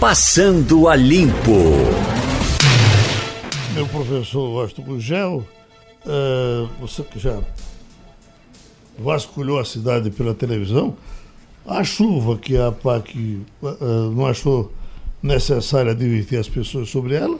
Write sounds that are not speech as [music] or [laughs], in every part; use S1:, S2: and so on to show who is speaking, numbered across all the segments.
S1: Passando a Limpo.
S2: Meu professor Washington Gugel, uh, você que já vasculhou a cidade pela televisão, a chuva que a PAC uh, não achou necessário advertir as pessoas sobre ela,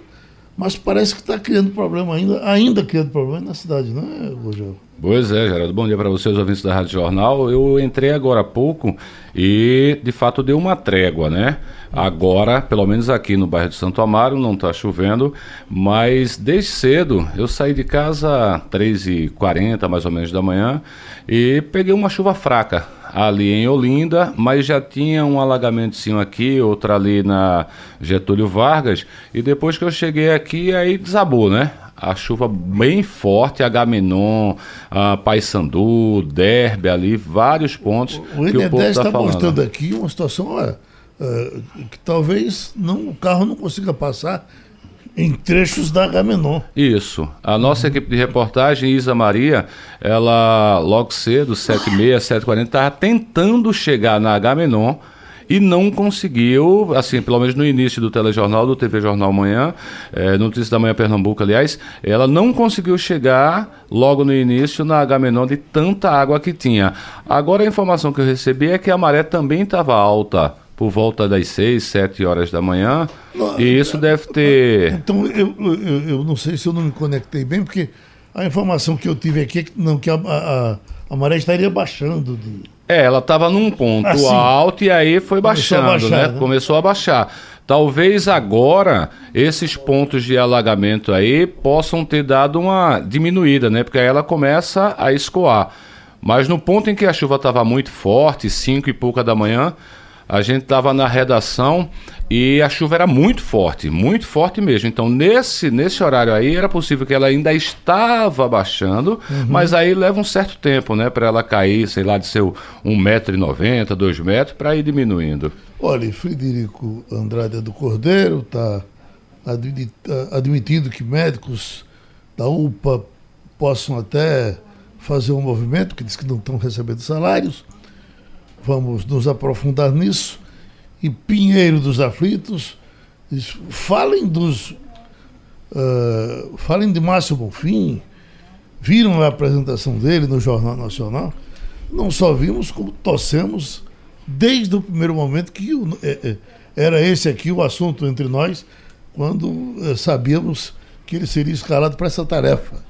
S2: mas parece que está criando problema ainda, ainda criando problema na cidade, não é, Rogério?
S3: Pois é, Geraldo. Bom dia para vocês, ouvintes da Rádio Jornal. Eu entrei agora há pouco e, de fato, deu uma trégua, né? Agora, pelo menos aqui no bairro de Santo Amaro, não está chovendo, mas desde cedo eu saí de casa às 3h40, mais ou menos, da manhã e peguei uma chuva fraca ali em Olinda, mas já tinha um alagamentozinho aqui, outro ali na Getúlio Vargas, e depois que eu cheguei aqui, aí desabou, né? a chuva bem forte, Agamenon, uh, Paysandu, Derbe ali, vários pontos
S2: o que o povo está tá mostrando aqui uma situação olha, uh, que talvez não, o carro não consiga passar em trechos da Agamenon.
S3: Isso. A nossa equipe de reportagem, Isa Maria, ela logo cedo, 7h30, 7h40, estava tentando chegar na Agamenon e não conseguiu, assim, pelo menos no início do telejornal, do TV Jornal Manhã, é, Notícias da Manhã Pernambuco, aliás, ela não conseguiu chegar logo no início na Agamenon de tanta água que tinha. Agora a informação que eu recebi é que a maré também estava alta por volta das 6, 7 horas da manhã. Não, e isso deve ter.
S2: Então, eu, eu, eu, não sei se eu não me conectei bem, porque a informação que eu tive aqui é que, não, que a, a, a maré estaria baixando. De...
S3: É, ela estava num ponto assim, alto e aí foi baixando, baixar, né? né? Começou a baixar. Talvez agora esses pontos de alagamento aí possam ter dado uma diminuída, né? Porque aí ela começa a escoar. Mas no ponto em que a chuva estava muito forte, 5 e pouca da manhã, a gente estava na redação e a chuva era muito forte, muito forte mesmo. Então, nesse, nesse horário aí, era possível que ela ainda estava baixando, uhum. mas aí leva um certo tempo, né, para ela cair, sei lá, de seu 1,90m, 2 metros, para ir diminuindo.
S2: Olha, Frederico Andrade do Cordeiro está admitindo que médicos da UPA possam até fazer um movimento, que diz que não estão recebendo salários vamos nos aprofundar nisso. E Pinheiro dos Aflitos, falem dos. Uh, falem de Márcio Bonfim, viram a apresentação dele no Jornal Nacional. Não só vimos, como torcemos desde o primeiro momento que o, é, era esse aqui o assunto entre nós, quando é, sabíamos que ele seria escalado para essa tarefa.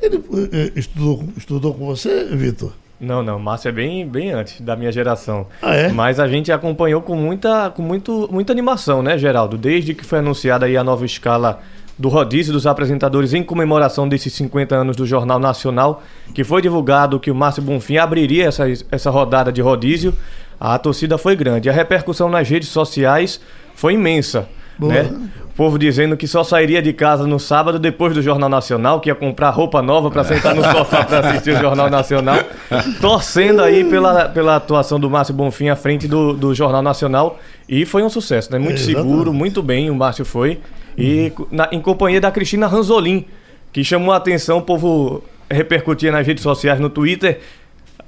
S2: Ele é, estudou, estudou com você, Vitor?
S4: Não, não, Márcio é bem, bem antes da minha geração.
S2: Ah, é?
S4: Mas a gente acompanhou com muita, com muito, muita animação, né, Geraldo? Desde que foi anunciada aí a nova escala do rodízio dos apresentadores em comemoração desses 50 anos do Jornal Nacional, que foi divulgado que o Márcio Bonfim abriria essa, essa rodada de rodízio, a torcida foi grande. A repercussão nas redes sociais foi imensa. Né? O povo dizendo que só sairia de casa no sábado depois do Jornal Nacional, que ia comprar roupa nova para sentar no sofá para assistir o Jornal Nacional. Torcendo aí pela, pela atuação do Márcio Bonfim à frente do, do Jornal Nacional. E foi um sucesso, né? Muito é, seguro, muito bem o Márcio foi. E uhum. na, em companhia da Cristina Ranzolin, que chamou a atenção, o povo repercutia nas redes sociais, no Twitter,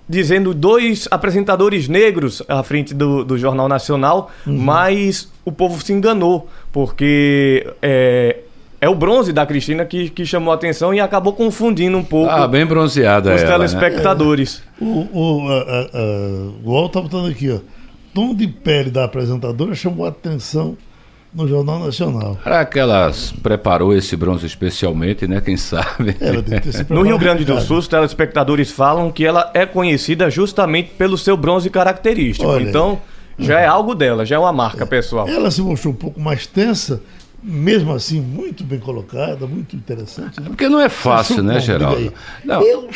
S4: dizendo dois apresentadores negros à frente do, do Jornal Nacional, uhum. mas o povo se enganou, porque é, é o bronze da Cristina que, que chamou a atenção e acabou confundindo um pouco
S3: ah, bem bronzeada
S4: os
S3: ela,
S4: né? telespectadores.
S2: Né? O, o, a, a, a, o Al tá botando aqui, ó. Tom de pele da apresentadora chamou a atenção no Jornal Nacional.
S3: Será que ela preparou esse bronze especialmente, né? Quem sabe?
S4: no Rio Grande do Sul, os telespectadores falam que ela é conhecida justamente pelo seu bronze característico. Olha, então, já é algo dela, já é uma marca pessoal.
S2: Ela se mostrou um pouco mais tensa mesmo assim, muito bem colocada, muito interessante. Né?
S3: Porque não é fácil, né, Geraldo?
S2: Não. Eu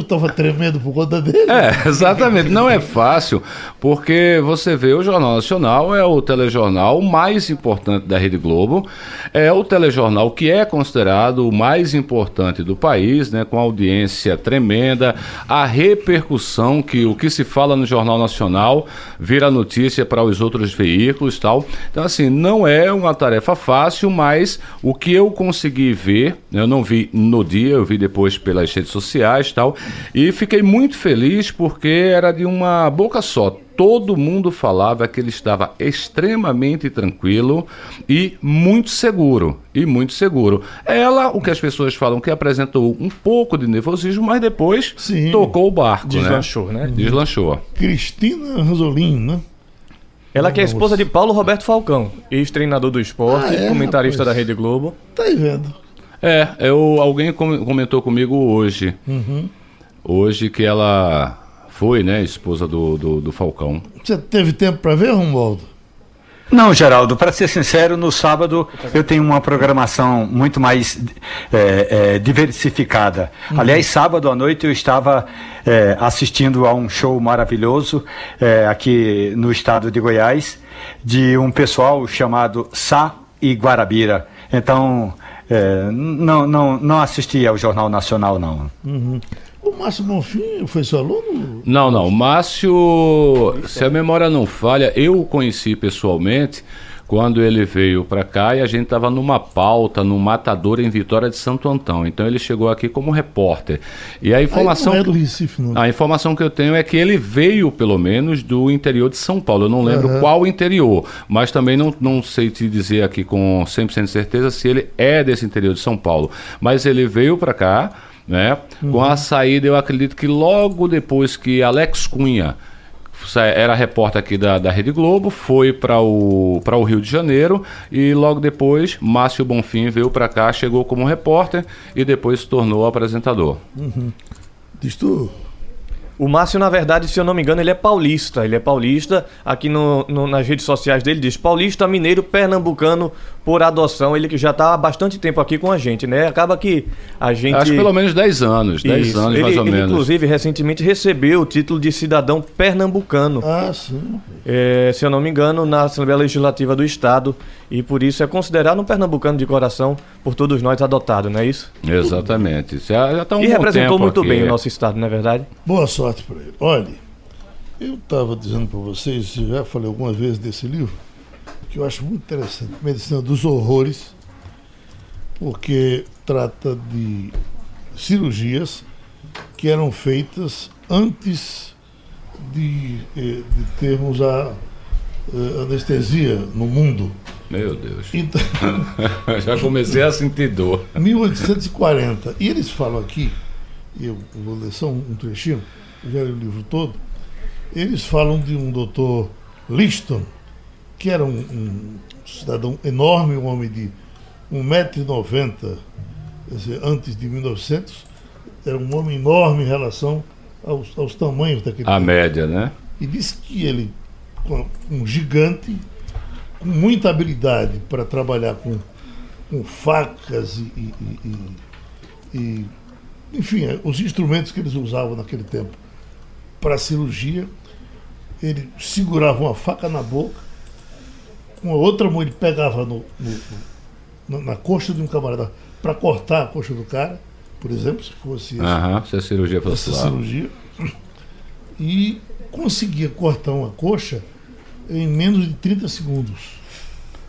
S2: estava tremendo por conta dele.
S3: É, exatamente. Não é fácil, porque você vê o Jornal Nacional é o telejornal mais importante da Rede Globo, é o telejornal que é considerado o mais importante do país, né, com audiência tremenda, a repercussão que o que se fala no Jornal Nacional vira notícia para os outros veículos tal. Então, assim, não é uma tarefa fácil, mas o que eu consegui ver, eu não vi no dia, eu vi depois pelas redes sociais e tal, e fiquei muito feliz porque era de uma boca só todo mundo falava que ele estava extremamente tranquilo e muito seguro. E muito seguro. Ela, o que as pessoas falam, que apresentou um pouco de nervosismo, mas depois Sim. tocou o barco.
S4: Né? Deslanchou, né?
S3: né? Deslanchou.
S2: Cristina Rosolin, né?
S4: Ela que é esposa de Paulo Roberto Falcão, ex-treinador do esporte, ah, é, comentarista rapaz. da Rede Globo.
S2: Tá aí vendo.
S3: É, eu, alguém comentou comigo hoje. Uhum. Hoje que ela foi, né, esposa do, do, do Falcão.
S2: Você teve tempo para ver, Romualdo?
S5: Não, Geraldo, para ser sincero, no sábado eu tenho uma programação muito mais é, é, diversificada. Uhum. Aliás, sábado à noite eu estava é, assistindo a um show maravilhoso é, aqui no estado de Goiás, de um pessoal chamado Sá e Guarabira. Então, é, não, não, não assisti ao Jornal Nacional, não.
S2: Uhum. O Márcio Bonfim foi seu aluno?
S3: Não, não. O Márcio, se a memória não falha, eu o conheci pessoalmente quando ele veio para cá e a gente estava numa pauta no Matador em Vitória de Santo Antão. Então ele chegou aqui como repórter. E a informação
S2: é do Recife.
S3: A informação que eu tenho é que ele veio pelo menos do interior de São Paulo. Eu não lembro uhum. qual interior, mas também não, não sei te dizer aqui com 100% de certeza se ele é desse interior de São Paulo. Mas ele veio para cá né? Uhum. Com a saída, eu acredito que logo depois que Alex Cunha era repórter aqui da, da Rede Globo, foi para o, o Rio de Janeiro e logo depois Márcio Bonfim veio para cá, chegou como repórter e depois se tornou apresentador.
S2: Uhum. Diz tu.
S4: O Márcio, na verdade, se eu não me engano, ele é paulista. Ele é paulista. Aqui no, no, nas redes sociais dele diz paulista, mineiro, pernambucano por adoção. Ele que já está há bastante tempo aqui com a gente, né? Acaba que a gente.
S3: Acho que pelo menos 10 anos. 10 anos,
S4: ele,
S3: mais ou
S4: ele,
S3: menos.
S4: Inclusive, recentemente recebeu o título de cidadão pernambucano.
S2: Ah, sim.
S4: É, se eu não me engano, na Assembleia Legislativa do Estado. E por isso é considerado um pernambucano de coração por todos nós adotado, não é isso?
S3: Exatamente. Já, já tá um
S4: e representou muito aqui. bem o nosso Estado, não é verdade?
S2: Boa sorte para ele. Olha, eu estava dizendo para vocês, já falei algumas vezes desse livro, que eu acho muito interessante, Medicina dos Horrores, porque trata de cirurgias que eram feitas antes de, eh, de termos a uh, anestesia no mundo.
S3: Meu Deus. Então, [laughs] Já comecei a sentir dor.
S2: 1840. E eles falam aqui, eu vou ler só um, trechinho, já li o livro todo, eles falam de um doutor Liston, que era um, um cidadão enorme, um homem de 1,90m, antes de 1900, era um homem enorme em relação aos, aos tamanhos daquele
S3: A média, né?
S2: E disse que ele, um gigante, com muita habilidade para trabalhar com, com facas e, e, e, e, enfim, os instrumentos que eles usavam naquele tempo para a cirurgia, ele segurava uma faca na boca, com a outra mão ele pegava no, no, na coxa de um camarada para cortar a coxa do cara, por exemplo, se fosse
S3: isso, se a cirurgia fosse
S2: essa cirurgia, e conseguia cortar uma coxa em menos de 30 segundos.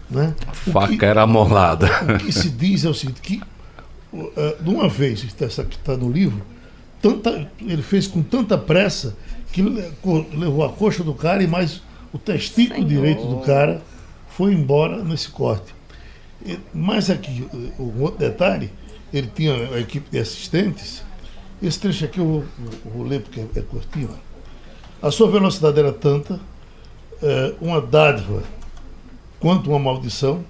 S2: Né?
S3: A faca que, era amolada.
S2: O que se diz é o seguinte, que uh, de uma vez, essa que está no livro, tanta, ele fez com tanta pressa que levou a coxa do cara e mais o testículo Senhor. direito do cara foi embora nesse corte. E, mas aqui, um outro detalhe, ele tinha a equipe de assistentes. Esse trecho aqui eu vou, eu vou ler porque é, é curtinho. A sua velocidade era tanta, é, uma dádiva quanto uma maldição.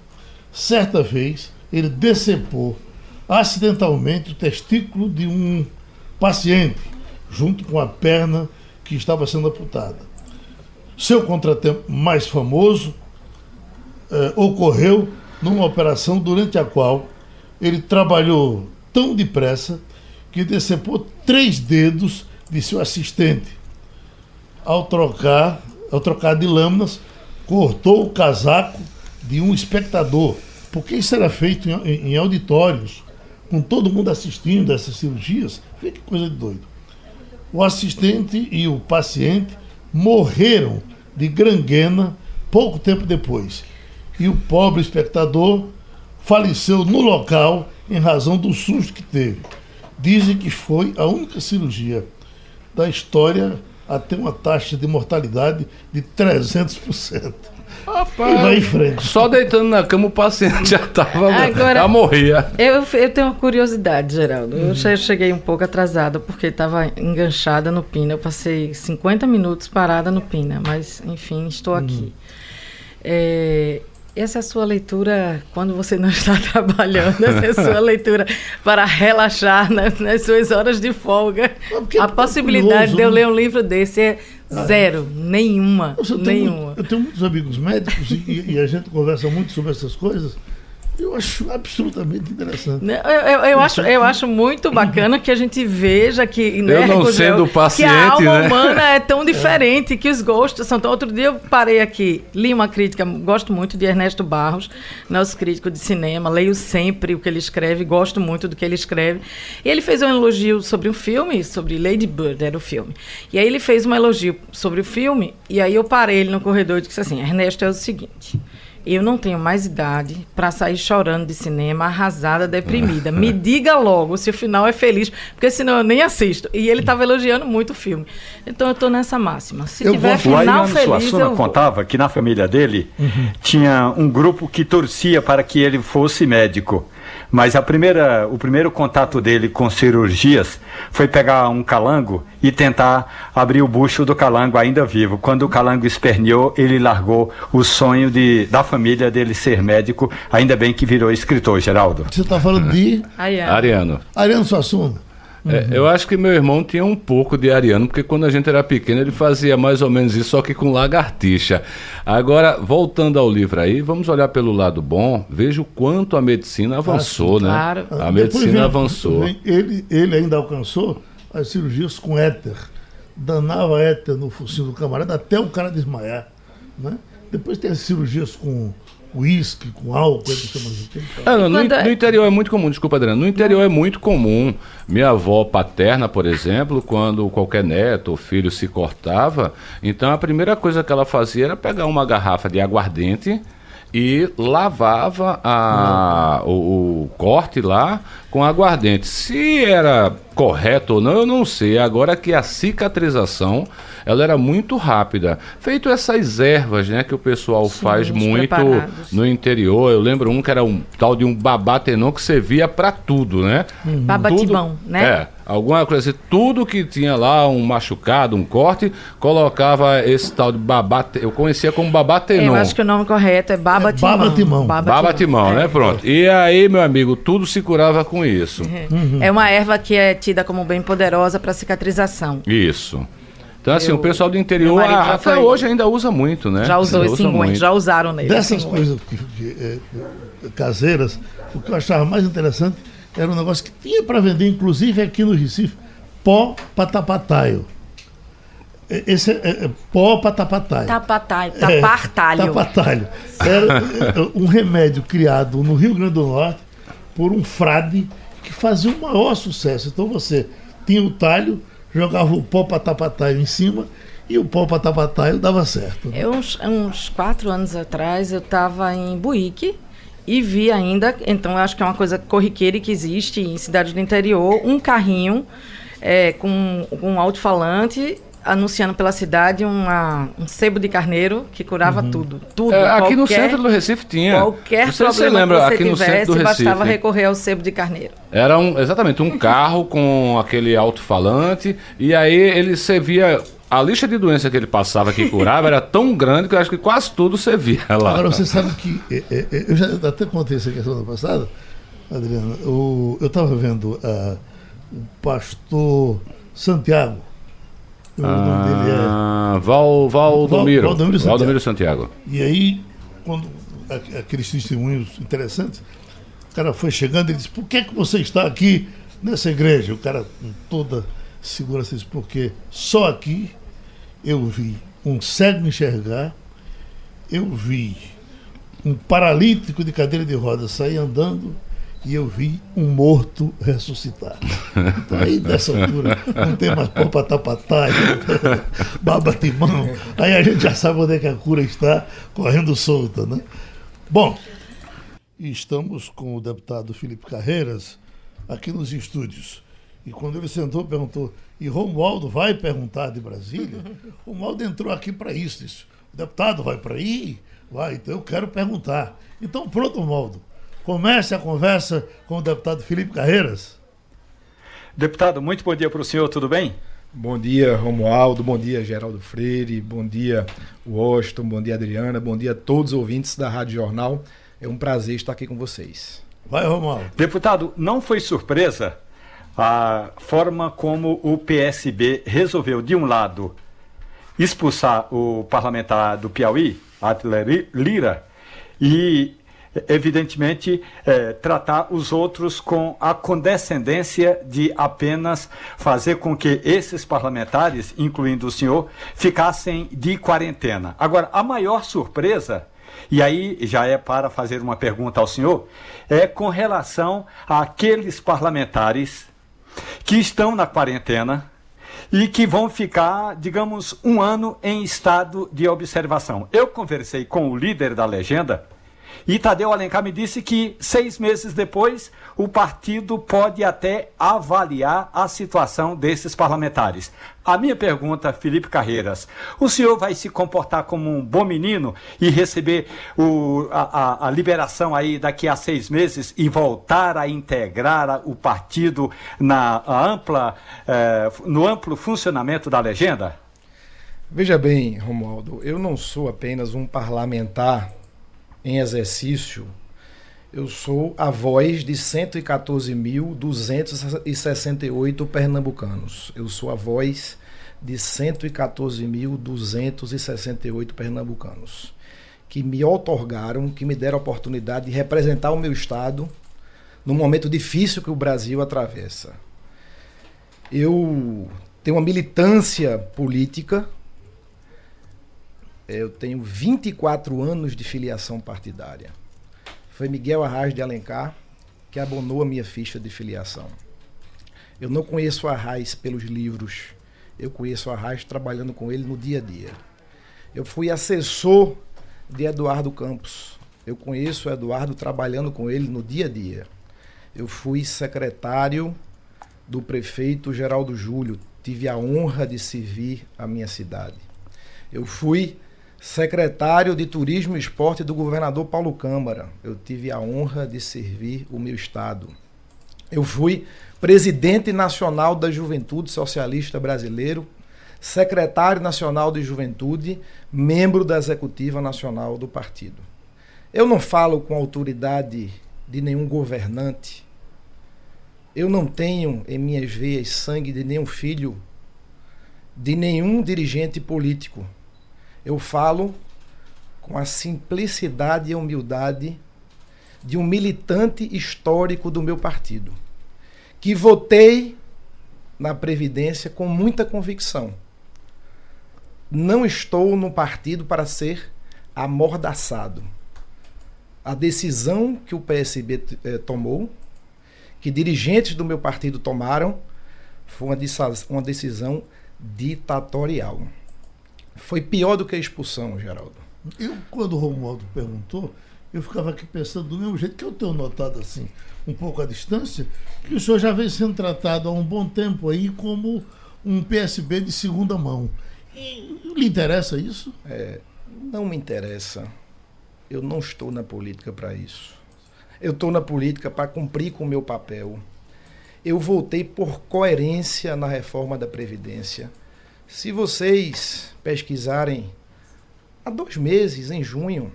S2: Certa vez, ele decepou acidentalmente o testículo de um paciente, junto com a perna que estava sendo amputada. Seu contratempo mais famoso eh, ocorreu numa operação durante a qual ele trabalhou tão depressa que decepou três dedos de seu assistente. Ao trocar, ao trocar de lâminas, cortou o casaco de um espectador, porque isso era feito em, em auditórios com todo mundo assistindo essas cirurgias, vê que coisa de doido. O assistente e o paciente morreram de granguena pouco tempo depois. e o pobre espectador faleceu no local em razão do susto que teve. Dizem que foi a única cirurgia da história a ter uma taxa de mortalidade de 300%.
S3: Rapaz,
S2: vai em frente.
S3: Só deitando na cama o paciente já estava
S6: Agora-
S3: já morria.
S6: Eu, eu tenho uma curiosidade, Geraldo. Eu che- cheguei um pouco atrasada porque estava enganchada no Pina. Eu passei 50 minutos parada no Pina, mas enfim, estou aqui. É, essa é a sua leitura quando você não está [laughs] trabalhando, essa é a sua leitura para relaxar na- nas suas horas de folga.
S2: porque
S6: A
S2: é
S6: possibilidade
S2: curioso,
S6: de eu
S2: né?
S6: ler um livro desse é zero, nenhuma,
S2: Eu, tenho,
S6: nenhuma.
S2: muito- eu tenho muitos amigos médicos e, e a gente conversa muito sobre essas coisas. Eu acho absolutamente interessante.
S6: Né, Eu, eu, eu acho, eu acho muito bacana que a gente veja que, né,
S3: Eu não sendo
S6: que
S3: paciente,
S6: a alma
S3: né?
S6: humana é tão diferente, que os gostos são tão... Outro dia eu parei aqui, li uma crítica, gosto muito de Ernesto Barros, nosso crítico de cinema, leio sempre o que ele escreve, gosto muito do que ele escreve. E ele fez um elogio sobre um filme, sobre Lady Bird, era o filme. E aí ele fez um elogio sobre o filme, e aí eu parei ele no corredor e disse assim, Ernesto, é o seguinte... Eu não tenho mais idade para sair chorando de cinema, arrasada, deprimida. Me [laughs] diga logo se o final é feliz, porque senão eu nem assisto. E ele estava elogiando muito o filme. Então eu estou nessa máxima. Se
S2: Eu
S6: tiver
S5: O
S6: final feliz,
S5: Suassuna
S6: eu vou.
S5: contava que na família dele tinha um grupo que torcia para que ele fosse médico. Mas a primeira, o primeiro contato dele com cirurgias foi pegar um calango e tentar abrir o bucho do calango ainda vivo. Quando o calango esperneou, ele largou o sonho de, da família dele ser médico. Ainda bem que virou escritor, Geraldo.
S2: Você está falando de
S6: é.
S3: Ariano.
S2: Ariano Suassuna.
S3: É, eu acho que meu irmão tinha um pouco de ariano, porque quando a gente era pequeno ele fazia mais ou menos isso, só que com lagartixa. Agora, voltando ao livro aí, vamos olhar pelo lado bom, veja o quanto a medicina avançou, né?
S6: claro.
S3: A medicina
S2: vem-
S3: avançou.
S2: vem- Ele, ele ainda alcançou as cirurgias com éter. Danava éter no focinho do camarada até o cara desmaiar. Né? Depois tem as cirurgias com uísque, com álcool, etc. mas o que ele fala.
S3: É, não, no,
S6: é-
S3: no interior é muito comum, desculpa, Adriano. No interior é muito comum. Minha avó paterna, por exemplo, quando qualquer neto ou filho se cortava, então a primeira coisa que ela fazia era pegar uma garrafa de aguardente e lavava a, o, o corte lá com aguardente. Se era correto ou não, eu não sei. Agora que a cicatrização ela era muito rápida. Feito essas ervas, né, que o pessoal faz
S6: os
S3: muito
S6: preparados.
S3: no interior. Eu lembro um que era um tal de um babatenon que servia para tudo, né?
S6: Babatibão,
S3: Tudo-
S6: né?
S3: É, alguma coisa assim. Tudo que tinha lá, um machucado, um corte, colocava esse tal de babate... Eu conhecia como babatenon.
S6: Eu acho que o nome correto é Babatimão.
S2: Babatimão.
S3: Babatimão, né? Pronto. E aí, meu amigo, tudo se curava com isso.
S6: É uma erva que é tida como bem poderosa para cicatrização.
S3: Isso. Então, assim,
S6: Eu-
S3: o pessoal do interior ah, até
S6: foi-
S3: hoje ainda usa muito, né?
S6: Já usou esse unguento,
S3: muito.
S6: já usaram nele.
S2: Dessas coisas é, é, caseiras, o que eu achava mais interessante era um negócio que tinha para vender, inclusive aqui no Recife, pó patapataio. Esse é, é, é pó patapataio.
S6: Tapatalho, [laughs]
S2: É,
S6: tapartalho.
S2: tapatalho. Era é, um remédio criado no Rio Grande do Norte por um frade que fazia o maior sucesso. Então você tinha o talho, jogava o pó patapataio em cima e o pó patapataio dava certo.
S6: Eu, uns, uns quatro anos atrás, eu estava em Buíque e vi ainda, então eu acho que é uma coisa corriqueira que existe em cidades do interior, um carrinho é, com, com um alto-falante anunciando pela cidade uma, um sebo de carneiro que curava tudo. Tudo.
S3: É, aqui no
S6: qualquer-
S3: centro do Recife tinha.
S6: Qualquer
S3: Não sei se você
S6: problema
S3: lembra,
S6: que você
S3: aqui no centro
S6: tivesse,
S3: do Recife.
S6: bastava recorrer ao sebo de carneiro.
S3: Era um, exatamente um carro com aquele alto-falante e aí ele servia a lista de doenças que ele passava que curava era tão grande que eu acho que quase tudo servia lá.
S2: Agora, você sabe que. é, é, é, eu já até contei isso aqui semana passada, Adriana. O, eu estava vendo ah, o pastor Santiago. O nome dele é.
S3: Ah, Val, Valdomiro.
S2: Val- Valdomiro Santiago.
S3: Valdomiro Santiago.
S2: E aí, quando aqueles testemunhos interessantes, o cara foi chegando e disse: Por que, que você está aqui nessa igreja? O cara, com toda segurança, disse: Porque só aqui eu vi um cego enxergar, eu vi um paralítico de cadeira de rodas sair andando e eu vi um morto ressuscitar. Então aí nessa altura não tem mais pau pra tapatá, [laughs] baba timão. Aí a gente já sabe onde é que a cura está correndo solta, né? Bom, estamos com o deputado Felipe Carreiras aqui nos estúdios. E quando ele sentou, perguntou: e Romualdo vai perguntar de Brasília? [laughs] Romualdo entrou aqui para isso, isso. O deputado vai para aí? Vai, então eu quero perguntar. Então, pronto, Romualdo. Comece a conversa com o deputado Felipe Carreiras.
S5: Deputado, muito bom dia para o senhor, tudo bem?
S7: Bom dia, Romualdo. Bom dia, Geraldo Freire. Bom dia, Washington. Bom dia, Adriana. Bom dia a todos os ouvintes da Rádio Jornal. É um prazer estar aqui com vocês.
S2: Vai, Romualdo.
S5: Deputado, não foi surpresa a forma como o PSB resolveu, de um lado, expulsar o parlamentar do Piauí, Atler Lira, e evidentemente, é, tratar os outros com a condescendência de apenas fazer com que esses parlamentares, incluindo o senhor, ficassem de quarentena. Agora, a maior surpresa. E aí já é para fazer uma pergunta ao senhor, é com relação àqueles parlamentares que estão na quarentena e que vão ficar, digamos, um ano em estado de observação. Eu conversei com o líder da legenda, e Tadeu Alencar me disse que seis meses depois o partido pode até avaliar a situação desses parlamentares. A minha pergunta, Felipe Carreiras, o senhor vai se comportar como um bom menino e receber o, a, a, liberação aí daqui a seis meses e voltar a integrar o partido na ampla, eh, no amplo funcionamento da legenda?
S7: Veja bem, Romualdo, eu não sou apenas um parlamentar em exercício, eu sou a voz de 114.268 pernambucanos. Eu sou a voz de 114.268 pernambucanos que me otorgaram, que me deram a oportunidade de representar o meu estado no momento difícil que o Brasil atravessa. Eu tenho uma militância política eu tenho 24 anos de filiação partidária. Foi Miguel Arraes de Alencar que abonou a minha ficha de filiação. Eu não conheço Arraes pelos livros, eu conheço Arraes trabalhando com ele no dia a dia. Eu fui assessor de Eduardo Campos. Eu conheço o Eduardo trabalhando com ele no dia a dia. Eu fui secretário do prefeito Geraldo Júlio. Tive a honra de servir a minha cidade. Eu fui secretário de Turismo e Esporte do governador Paulo Câmara. Eu tive a honra de servir o meu estado. Eu fui presidente nacional da Juventude Socialista Brasileiro, secretário nacional de Juventude, membro da executiva nacional do partido. Eu não falo com autoridade de nenhum governante. Eu não tenho em minhas veias sangue de nenhum filho de nenhum dirigente político eu falo com a simplicidade e humildade de um militante histórico do meu partido, que votei na Previdência com muita convicção. Não estou no partido para ser amordaçado. A decisão que o PSB eh, tomou, que dirigentes do meu partido tomaram, foi uma decisão ditatorial. Foi pior do que a expulsão, Geraldo.
S2: Eu, quando o Romualdo perguntou, eu ficava aqui pensando do mesmo jeito que eu tenho notado assim, um pouco à distância, que o senhor já vem sendo tratado há um bom tempo aí como um PSB de segunda mão. E lhe interessa isso?
S7: É, não me interessa. Eu não estou na política para isso. Eu estou na política para cumprir com o meu papel. Eu voltei por coerência na reforma da Previdência se vocês pesquisarem há dois meses, em junho,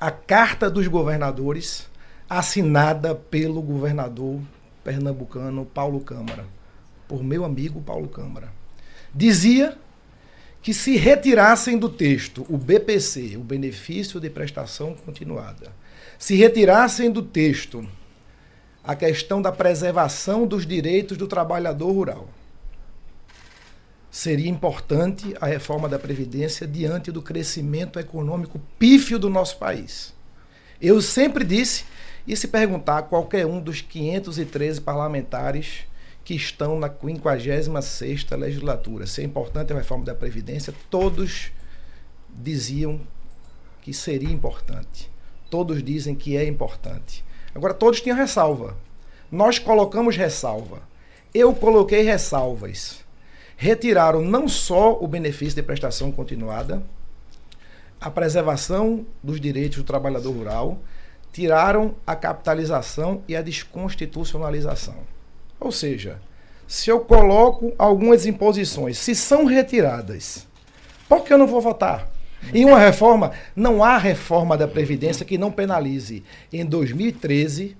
S7: a carta dos governadores assinada pelo governador pernambucano Paulo Câmara, por meu amigo Paulo Câmara, dizia que se retirassem do texto o BPC, o benefício de prestação continuada, se retirassem do texto a questão da preservação dos direitos do trabalhador rural, seria importante a reforma da Previdência diante do crescimento econômico pífio do nosso país. Eu sempre disse, e se perguntar a qualquer um dos 513 parlamentares que estão na 56ª legislatura, se é importante a reforma da Previdência, todos diziam que seria importante. todos dizem que é importante. Agora, todos tinham ressalva. Nós colocamos ressalva. Eu coloquei ressalvas. Retiraram não só o benefício de prestação continuada, a preservação dos direitos do trabalhador rural, tiraram a capitalização e a desconstitucionalização. Ou seja, se eu coloco algumas imposições, se são retiradas, por que eu não vou votar? Em uma reforma, não há reforma da Previdência que não penalize. Em 2013,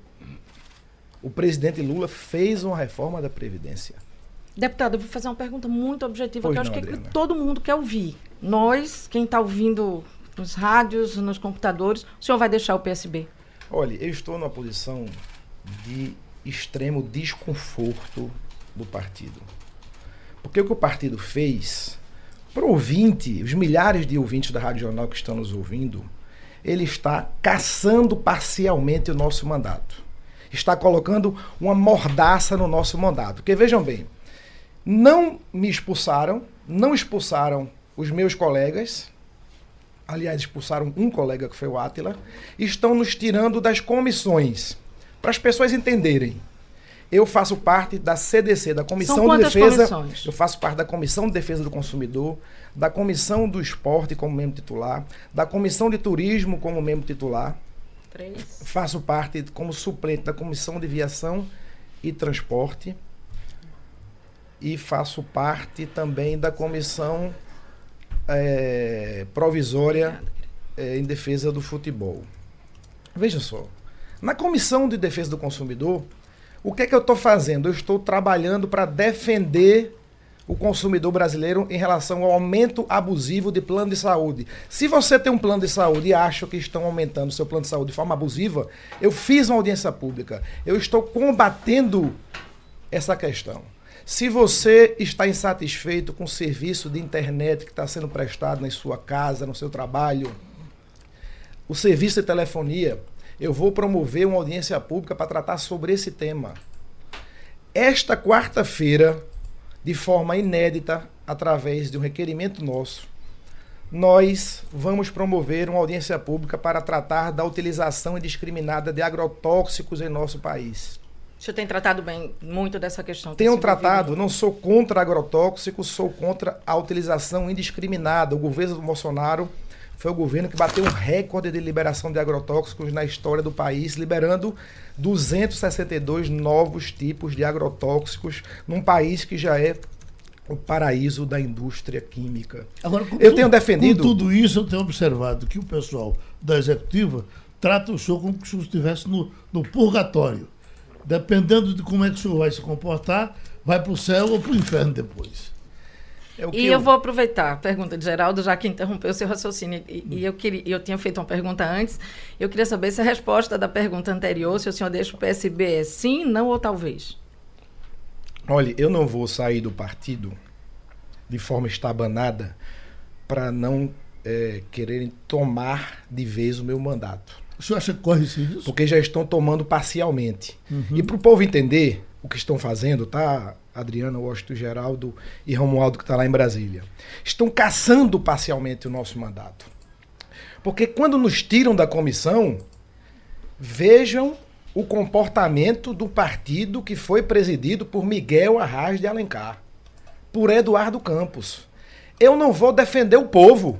S7: o presidente Lula fez uma reforma da Previdência.
S6: Deputado, eu vou fazer uma pergunta muito objetiva
S7: Pois
S6: que eu acho
S7: não,
S6: que
S7: Adriana.
S6: todo mundo quer ouvir. Nós, quem está ouvindo nos rádios, nos computadores, o senhor vai deixar o PSB?
S7: Olha, eu estou numa posição de extremo desconforto do partido. Porque o que o partido fez, para o ouvinte, os milhares de ouvintes da Rádio Jornal que estão nos ouvindo, ele está caçando parcialmente o nosso mandato. Está colocando uma mordaça no nosso mandato. Porque vejam bem, não me expulsaram, não expulsaram os meus colegas, aliás, expulsaram um colega que foi o Átila, estão nos tirando das comissões. Para as pessoas entenderem, eu faço parte da CDC, da Comissão de
S6: quantas
S7: Defesa.
S6: comissões?
S7: Eu faço parte da Comissão de Defesa do Consumidor, da Comissão do Esporte como membro titular, da Comissão de Turismo como membro titular.
S6: Três.
S7: Faço parte como suplente da Comissão de Viação e Transporte. E faço parte também da Comissão eh, Provisória eh, em Defesa do Futebol. Veja só. Na Comissão de Defesa do Consumidor, o que é que eu estou fazendo? Eu estou trabalhando para defender o consumidor brasileiro em relação ao aumento abusivo de plano de saúde. Se você tem um plano de saúde e acha que estão aumentando seu plano de saúde de forma abusiva, eu fiz uma audiência pública. Eu estou combatendo essa questão. Se você está insatisfeito com o serviço de internet que está sendo prestado na sua casa, no seu trabalho, o serviço de telefonia, eu vou promover uma audiência pública para tratar sobre esse tema. Esta quarta-feira, de forma inédita, através de um requerimento nosso, nós vamos promover uma audiência pública para tratar da utilização indiscriminada de agrotóxicos em nosso país.
S6: O senhor tem tratado bem muito dessa questão.
S7: Tenho tratado, não sou contra agrotóxicos, sou contra a utilização indiscriminada. O governo do Bolsonaro foi o governo que bateu um recorde de liberação de agrotóxicos na história do país, liberando 262 novos tipos de agrotóxicos num país que já é o paraíso da indústria química.
S2: Agora, com
S7: Eu
S2: tu-
S7: tenho defendido-
S2: Com tudo isso, eu tenho observado que o pessoal da executiva trata o senhor como se o senhor estivesse no, no purgatório. Dependendo de como é que o senhor vai se comportar, vai para o céu ou para o inferno depois.
S7: É o que
S6: E eu vou aproveitar a pergunta de Geraldo, já que interrompeu o seu raciocínio. E, e eu, queria, eu tinha feito uma pergunta antes. Eu queria saber se a resposta da pergunta anterior, se o senhor deixa o PSB é sim, não ou talvez.
S7: Olha, eu não vou sair do partido de forma estabanada para não eh, quererem tomar de vez o meu mandato.
S2: O senhor acha que corre esse risco?
S7: Porque já estão tomando parcialmente. E para o povo entender o que estão fazendo, tá? Adriana, Washington, Geraldo e Romualdo, que está lá em Brasília. Estão caçando parcialmente o nosso mandato. Porque quando nos tiram da comissão, vejam o comportamento do partido que foi presidido por Miguel Arraes de Alencar, por Eduardo Campos. Eu não vou defender o povo.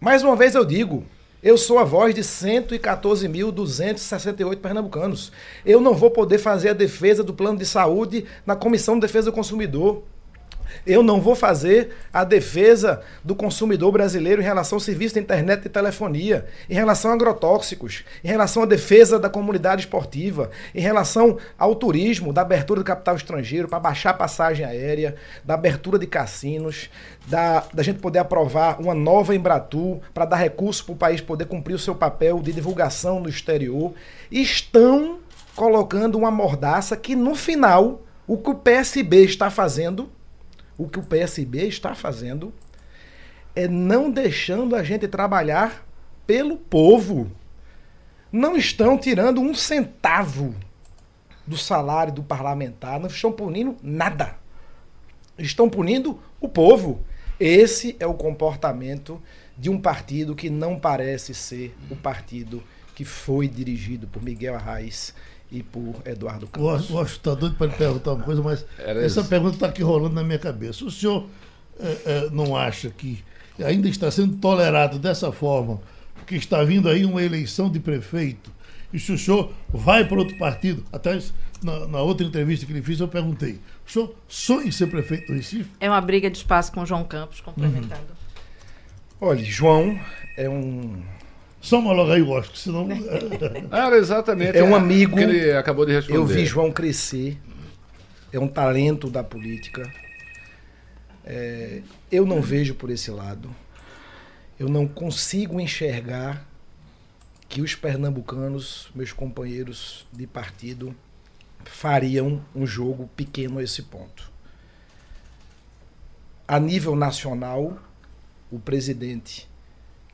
S7: Mais uma vez eu digo, eu sou a voz de 114.268 pernambucanos. Eu não vou poder fazer a defesa do plano de saúde na Comissão de Defesa do Consumidor. Eu não vou fazer a defesa do consumidor brasileiro em relação ao serviço de internet e telefonia, em relação a agrotóxicos, em relação à defesa da comunidade esportiva, em relação ao turismo, da abertura do capital estrangeiro para baixar a passagem aérea, da abertura de cassinos, da, da gente poder aprovar uma nova Embratur para dar recurso para o país poder cumprir o seu papel de divulgação no exterior. Estão colocando uma mordaça que no final o que o PSB está fazendo o que o PSB está fazendo é não deixando a gente trabalhar pelo povo. Não estão tirando um centavo do salário do parlamentar, não estão punindo nada. Estão punindo o povo. Esse é o comportamento de um partido que não parece ser o partido que foi dirigido por Miguel Arraes e por Eduardo Campos.
S2: O Washington está doido para lhe perguntar uma coisa, mas
S3: Era
S2: essa
S3: isso.
S2: pergunta está aqui rolando na minha cabeça. O senhor eh, eh, não acha que ainda está sendo tolerado dessa forma, porque está vindo aí uma eleição de prefeito, e se o senhor vai para outro partido, até na, na outra entrevista que ele fez, eu perguntei, o senhor sonha em ser prefeito do Recife?
S6: É uma briga de espaço com o João Campos, complementando.
S7: Olha, João é um
S2: Só homologar aí, Washington, senão... [laughs]
S3: Era exatamente.
S7: É um
S3: a-
S7: amigo.
S3: que ele acabou de responder.
S7: Eu vi João crescer. É um talento da política. É, eu não vejo por esse lado. Eu não consigo enxergar que os pernambucanos, meus companheiros de partido, fariam um jogo pequeno a esse ponto. A nível nacional, o presidente,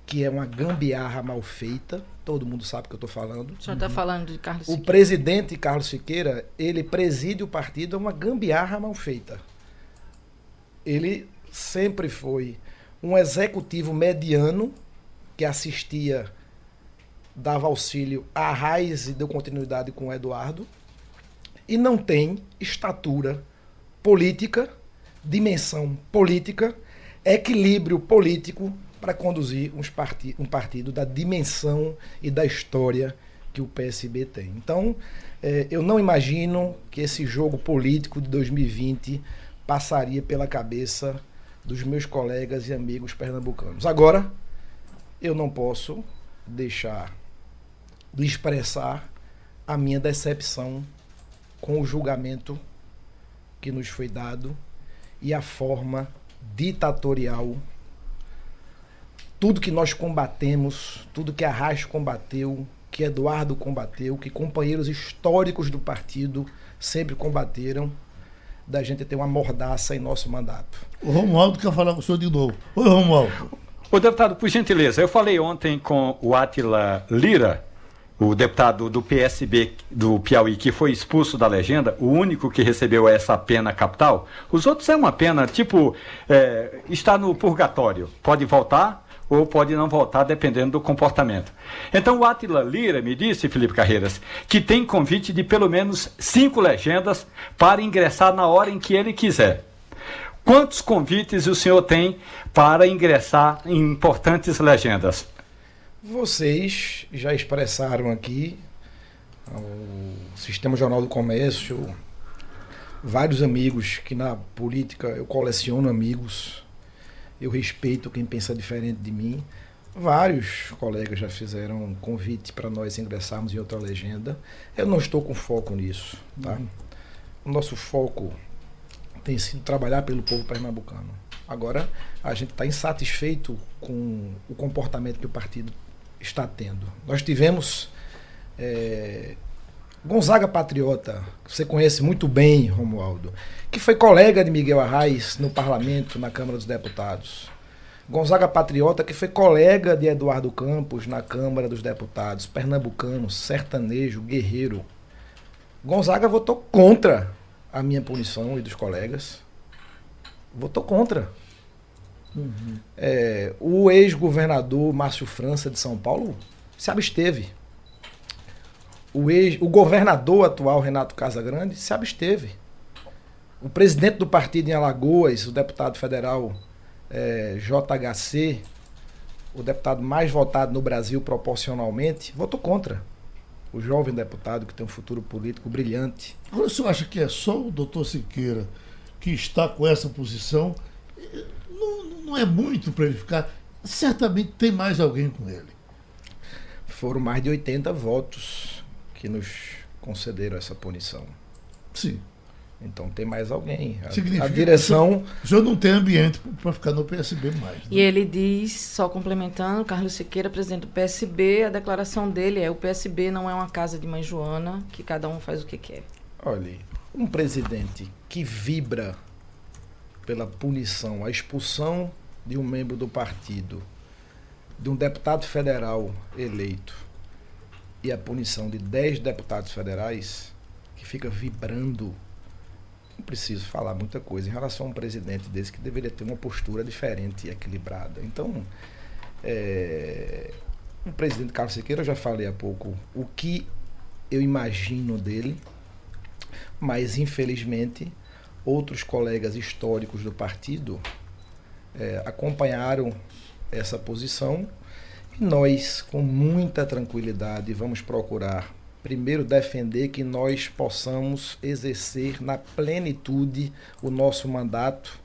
S7: que é uma gambiarra mal feita, todo mundo sabe o que eu estou falando,
S6: O senhor está falando de Carlos
S7: o
S6: Siqueira.
S7: presidente Carlos Siqueira, ele preside o partido, é uma gambiarra mal feita. Ele sempre foi um executivo mediano que assistia, dava auxílio a Raiz e deu continuidade com o Eduardo, e não tem estatura política, dimensão política, equilíbrio político para conduzir parti um partido da dimensão e da história que o PSB tem. Então, eh, eu não imagino que esse jogo político de 2020 passaria pela cabeça dos meus colegas e amigos pernambucanos. Agora, eu não posso deixar de expressar a minha decepção com o julgamento que nos foi dado e a forma ditatorial tudo que nós combatemos, tudo que Arras combateu, que Eduardo combateu, que companheiros históricos do partido sempre combateram, da gente ter uma mordaça em nosso mandato.
S2: o Romualdo quer falar com o senhor de novo. Oi, Romualdo.
S5: Ô, deputado, por gentileza, eu falei ontem com o Atila Lira, o deputado do PSB do Piauí, que foi expulso da legenda, o único que recebeu essa pena capital. Os outros é uma pena, tipo, é, está no purgatório. Pode voltar ou pode não voltar, dependendo do comportamento. Então, o Atila Lira me disse, Felipe Carreiras, que tem convite de pelo menos cinco legendas para ingressar na hora em que ele quiser. Quantos convites o senhor tem para ingressar em importantes legendas?
S7: Vocês já expressaram aqui ao Sistema Jornal do Comércio, vários amigos que na política eu coleciono amigos, eu respeito quem pensa diferente de mim. Vários colegas já fizeram convite para nós ingressarmos em outra legenda. Eu não estou com foco nisso, tá? O nosso foco tem sido trabalhar pelo povo pernambucano. Agora, a gente está insatisfeito com o comportamento que o partido está tendo. Nós tivemos é, Gonzaga Patriota, que você conhece muito bem, Romualdo, que foi colega de Miguel Arraes no parlamento, na Câmara dos Deputados. Gonzaga Patriota, que foi colega de Eduardo Campos na Câmara dos Deputados, pernambucano, sertanejo, guerreiro. Gonzaga votou contra a minha punição e dos colegas. Votou contra. É, o ex-governador Márcio França de São Paulo se absteve. O, ex, o governador atual, Renato Casagrande, se absteve. O presidente do partido em Alagoas, o deputado federal é, JHC, o deputado mais votado no Brasil proporcionalmente, votou contra. O jovem deputado que tem um futuro político brilhante.
S2: Agora, o senhor acha que é só o doutor Siqueira que está com essa posição? Não, não é muito para ele ficar. Certamente tem mais alguém com ele.
S7: Foram mais de 80 votos que nos concederam essa punição.
S2: Sim.
S7: Então tem mais alguém. A,
S2: Significa
S7: a direção.
S2: O senhor não tem ambiente para ficar no PSB mais. né?
S6: E ele diz, só complementando, Carlos Siqueira, presidente do PSB, a declaração dele é: o PSB não é uma casa de mãe Joana, que cada um faz o que quer.
S7: Olha, um presidente que vibra pela punição, a expulsão de um membro do partido, de um deputado federal eleito e a punição de 10 deputados federais, que fica vibrando. Não preciso falar muita coisa em relação a um presidente desse que deveria ter uma postura diferente e equilibrada. Então, É, o presidente Carlos Siqueira, eu já falei há pouco o que eu imagino dele, mas infelizmente outros colegas históricos do partido é, acompanharam essa posição e nós, com muita tranquilidade, vamos procurar primeiro defender que nós possamos exercer na plenitude o nosso mandato,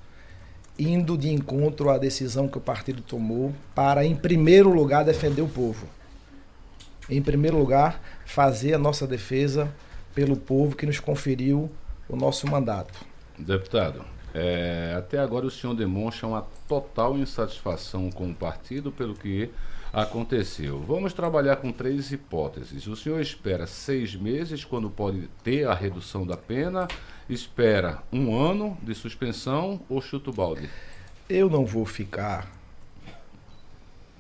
S7: indo de encontro à decisão que o partido tomou para, em primeiro lugar, defender o povo. Em primeiro lugar, fazer a nossa defesa pelo povo que nos conferiu o nosso mandato.
S3: Deputado, é, até agora o senhor demonstra uma total insatisfação com o partido pelo que aconteceu. Vamos trabalhar com três hipóteses. O senhor espera seis meses, quando pode ter a redução da pena, espera um ano de suspensão ou chuta o balde?
S7: Eu não vou ficar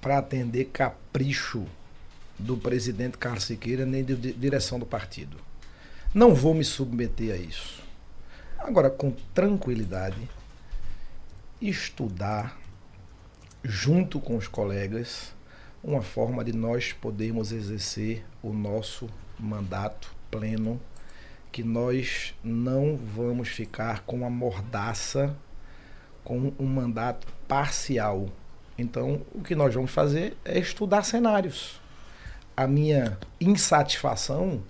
S7: para atender capricho do presidente Carlos Siqueira nem de direção do partido. Não vou me submeter a isso. Agora, com tranquilidade, estudar junto com os colegas uma forma de nós podermos exercer o nosso mandato pleno, que nós não vamos ficar com a mordaça, com um mandato parcial. Então, o que nós vamos fazer é estudar cenários. A minha insatisfação,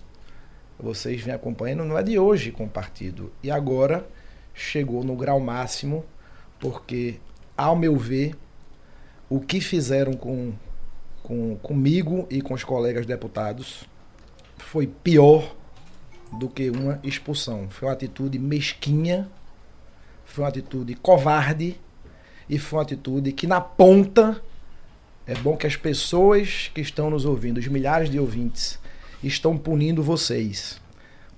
S7: vocês vêm acompanhando, não é de hoje com o partido. E agora chegou no grau máximo, porque, ao meu ver, o que fizeram com com, comigo e com os colegas deputados foi pior do que uma expulsão. Foi uma atitude mesquinha, foi uma atitude covarde e foi uma atitude que, na ponta, é bom que as pessoas que estão nos ouvindo, os milhares de ouvintes, estão punindo vocês.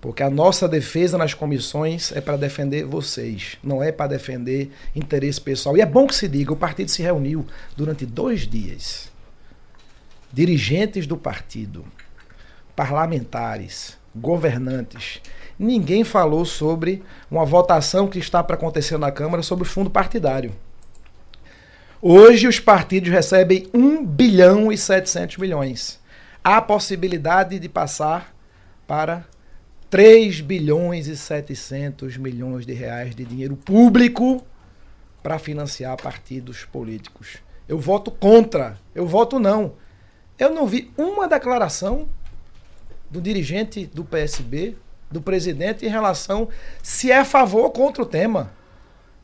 S7: Porque a nossa defesa nas comissões é para defender vocês, não é para defender interesse pessoal. E é bom que se diga: o partido se reuniu durante dois dias dirigentes do partido, parlamentares, governantes, ninguém falou sobre uma votação que está para acontecer na Câmara sobre o fundo partidário. Hoje os partidos recebem 1 bilhão e 700 milhões. Há possibilidade de passar para 3 bilhões e 700 milhões de reais de dinheiro público para financiar partidos políticos. Eu voto contra, eu voto não. Eu não vi uma declaração do dirigente do PSB, do presidente, em relação se é a favor ou contra o tema.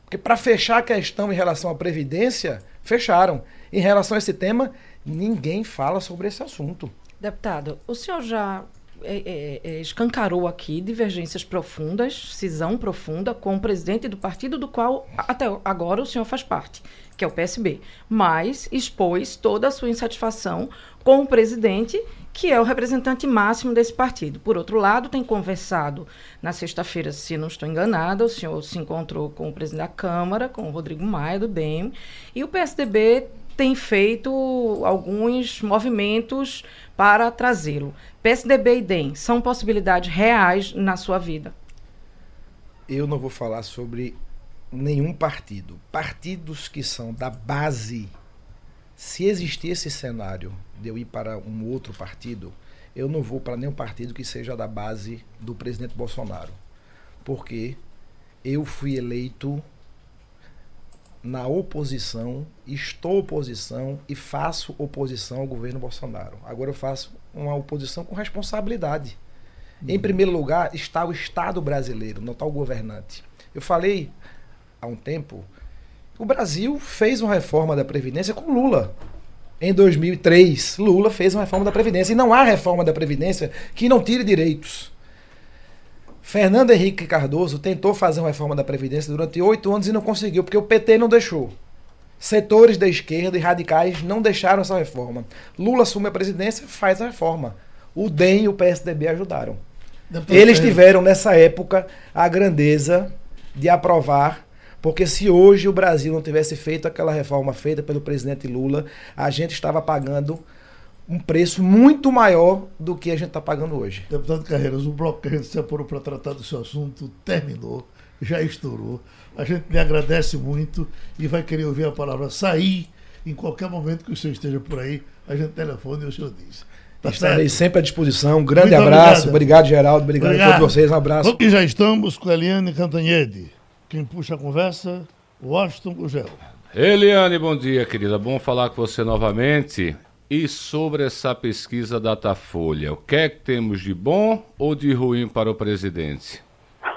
S7: Porque para fechar a questão em relação à Previdência, fecharam. Em relação a esse tema, ninguém fala sobre esse assunto.
S6: Deputado, o senhor já é, é, é, escancarou aqui divergências profundas, cisão profunda com o presidente do partido do qual até agora o senhor faz parte, que é o PSB, mas expôs toda a sua insatisfação com o presidente, que é o representante máximo desse partido. Por outro lado, tem conversado na sexta-feira, se não estou enganada, o senhor se encontrou com o presidente da Câmara, com o Rodrigo Maia, do DEM, e o PSDB tem feito alguns movimentos para trazê-lo. PSDB e DEM são possibilidades reais na sua vida?
S7: Eu não vou falar sobre nenhum partido. Partidos que são da base se existir esse cenário de eu ir para um outro partido, eu não vou para nenhum partido que seja da base do presidente Bolsonaro. Porque eu fui eleito na oposição, estou oposição e faço oposição ao governo Bolsonaro. Agora eu faço uma oposição com responsabilidade. Em uhum. primeiro lugar está o Estado brasileiro, não está o governante. Eu falei há um tempo o Brasil fez uma reforma da Previdência com Lula. Em 2003, Lula fez uma reforma da Previdência. E não há reforma da Previdência que não tire direitos. Fernando Henrique Cardoso tentou fazer uma reforma da Previdência durante oito anos e não conseguiu, porque o PT não deixou. Setores da esquerda e radicais não deixaram essa reforma. Lula assume a presidência, faz a reforma. O DEM e o PSDB ajudaram. Eles tiveram, nessa época, a grandeza de aprovar porque se hoje o Brasil não tivesse feito aquela reforma feita pelo presidente Lula, a gente estava pagando um preço muito maior do que a gente está pagando hoje.
S2: Deputado Carreiras, o bloco que a gente se apurou para tratar do seu assunto terminou, já estourou. A gente lhe agradece muito e vai querer ouvir a palavra sair em qualquer momento que o senhor esteja por aí, a gente telefone e o senhor diz.
S7: Tá Estarei certo? sempre à disposição. Um grande Muito abraço. Obrigado. obrigado, Geraldo. Obrigado, obrigado, a todos vocês. Um abraço.
S2: E já estamos com a Eliane Cantanhede. Quem puxa a conversa, Washington Gugel.
S3: Eliane, bom dia, querida. Bom falar com você novamente. E sobre essa pesquisa Datafolha, o que é que temos de bom ou de ruim para o presidente?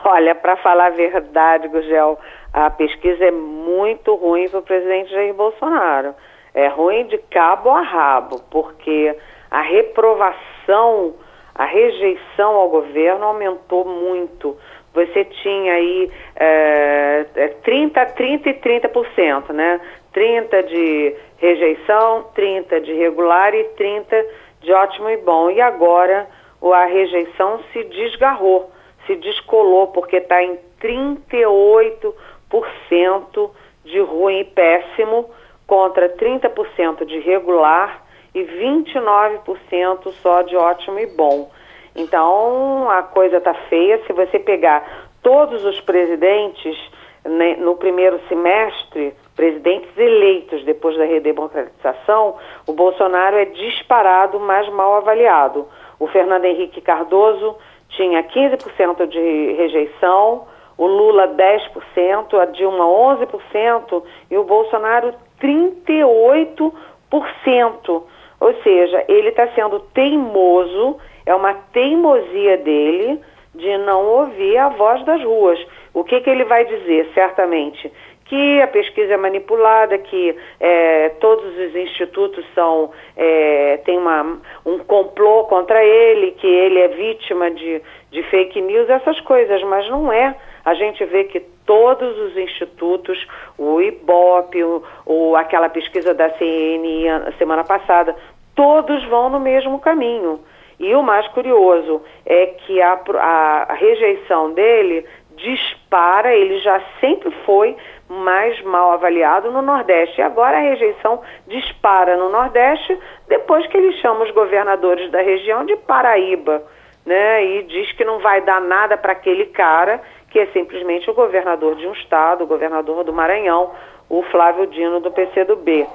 S8: Olha, para falar a verdade, Gugel, a pesquisa é muito ruim para o presidente Jair Bolsonaro. É ruim de cabo a rabo, porque a reprovação, a rejeição ao governo aumentou muito. Você tinha aí é, 30, 30 e 30%, né? 30 de rejeição, 30 de regular e 30 de ótimo e bom. E agora a rejeição se desgarrou, se descolou, porque está em 38% de ruim e péssimo contra 30% de regular e 29% só de ótimo e bom. Então a coisa está feia. Se você pegar todos os presidentes né, no primeiro semestre, presidentes eleitos depois da redemocratização, o Bolsonaro é disparado mais mal avaliado. O Fernando Henrique Cardoso tinha 15% de rejeição, o Lula 10%, a Dilma 11% e o Bolsonaro 38%. Ou seja, ele está sendo teimoso, é uma teimosia dele de não ouvir a voz das ruas. O que, que ele vai dizer, certamente? Que a pesquisa é manipulada, que é, todos os institutos são é, tem uma, um complô contra ele, que ele é vítima de, de fake news, essas coisas, mas não é. A gente vê que todos os institutos, o IBOP, o, o, aquela pesquisa da CNI semana passada, todos vão no mesmo caminho. E o mais curioso é que a, a, a rejeição dele dispara, ele já sempre foi mais mal avaliado no Nordeste. E agora a rejeição dispara no Nordeste depois que ele chama os governadores da região de Paraíba, né? E diz que não vai dar nada para aquele cara, que é simplesmente o governador de um estado, o governador do Maranhão, o Flávio Dino do PCdoB.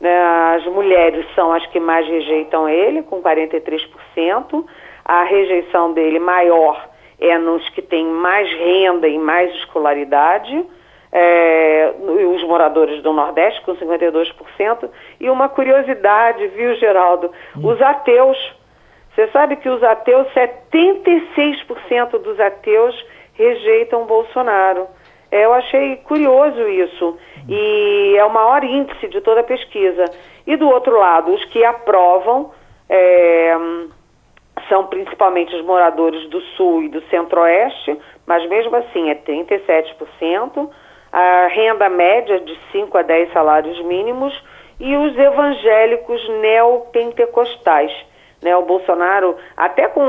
S8: Né? As mulheres são as que mais rejeitam ele, com 43%. A rejeição dele maior é nos que têm mais renda e mais escolaridade. É, os moradores do Nordeste, com 52%. E uma curiosidade, viu, Geraldo? Hum. Os ateus. Você sabe que os ateus, 76% dos ateus rejeitam Bolsonaro. É, eu achei curioso isso. E é o maior índice de toda a pesquisa. E do outro lado, os que aprovam é, são principalmente os moradores do Sul e do Centro-Oeste, mas mesmo assim é 37%. A renda média de 5 a 10 salários mínimos e os evangélicos neopentecostais né, o Bolsonaro, até com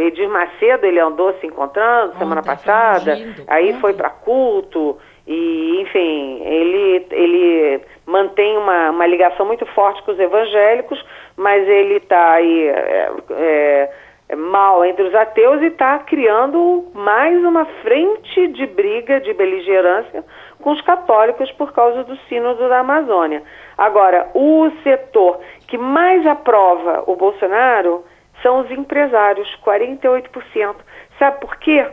S8: Edir Macedo, ele andou se encontrando semana passada, aí foi para culto, e enfim, ele, ele mantém uma, uma ligação muito forte com os evangélicos, mas ele está aí é, é, mal entre os ateus e está criando mais uma frente de briga, de beligerância com os católicos por causa do sínodo da Amazônia. Agora, o setor que mais aprova o Bolsonaro são os empresários, 48%. Sabe por quê?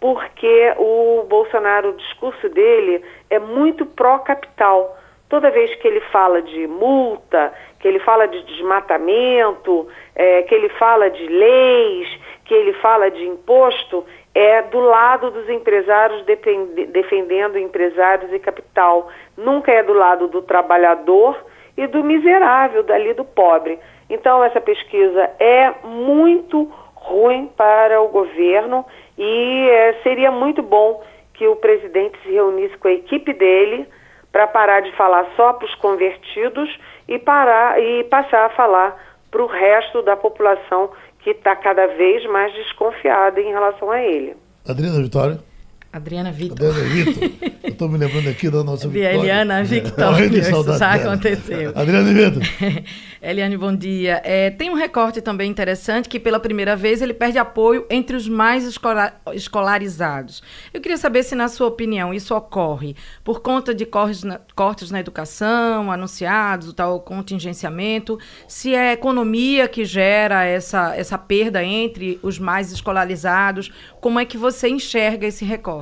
S8: Porque o Bolsonaro, o discurso dele é muito pró-capital. Toda vez que ele fala de multa, que ele fala de desmatamento, é, que ele fala de leis, que ele fala de imposto, é do lado dos empresários defendendo empresários e capital. Nunca é do lado do trabalhador e do miserável, dali do pobre. Então, essa pesquisa é muito ruim para o governo e é, seria muito bom que o presidente se reunisse com a equipe dele para parar de falar só para os convertidos e parar e passar a falar para o resto da população que está cada vez mais desconfiada em relação a ele.
S2: Adriana Vitória.
S6: Adriana Vitor.
S2: Adriana Vitor. Eu estou me lembrando aqui da nossa
S6: De
S2: Vitória.
S6: Eliana Victor.
S2: Morrendo de
S6: Isso já aconteceu.
S2: Adriana Vitor. [laughs]
S6: Eliane, bom dia. É, tem um recorte também interessante que, pela primeira vez, ele perde apoio entre os mais escola- escolarizados. Eu queria saber se, na sua opinião, isso ocorre por conta de cortes na, cortes na educação, anunciados, o tal contingenciamento, se é a economia que gera essa, essa perda entre os mais escolarizados. Como é que você enxerga esse recorte?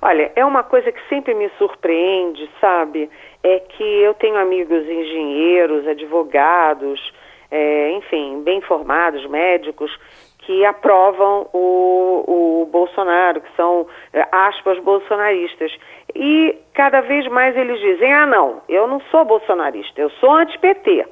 S8: Olha, é uma coisa que sempre me surpreende, sabe? É que eu tenho amigos engenheiros, advogados, é, enfim, bem formados, médicos, que aprovam o, o Bolsonaro, que são, é, aspas, bolsonaristas. E cada vez mais eles dizem: ah, não, eu não sou bolsonarista, eu sou anti-PT.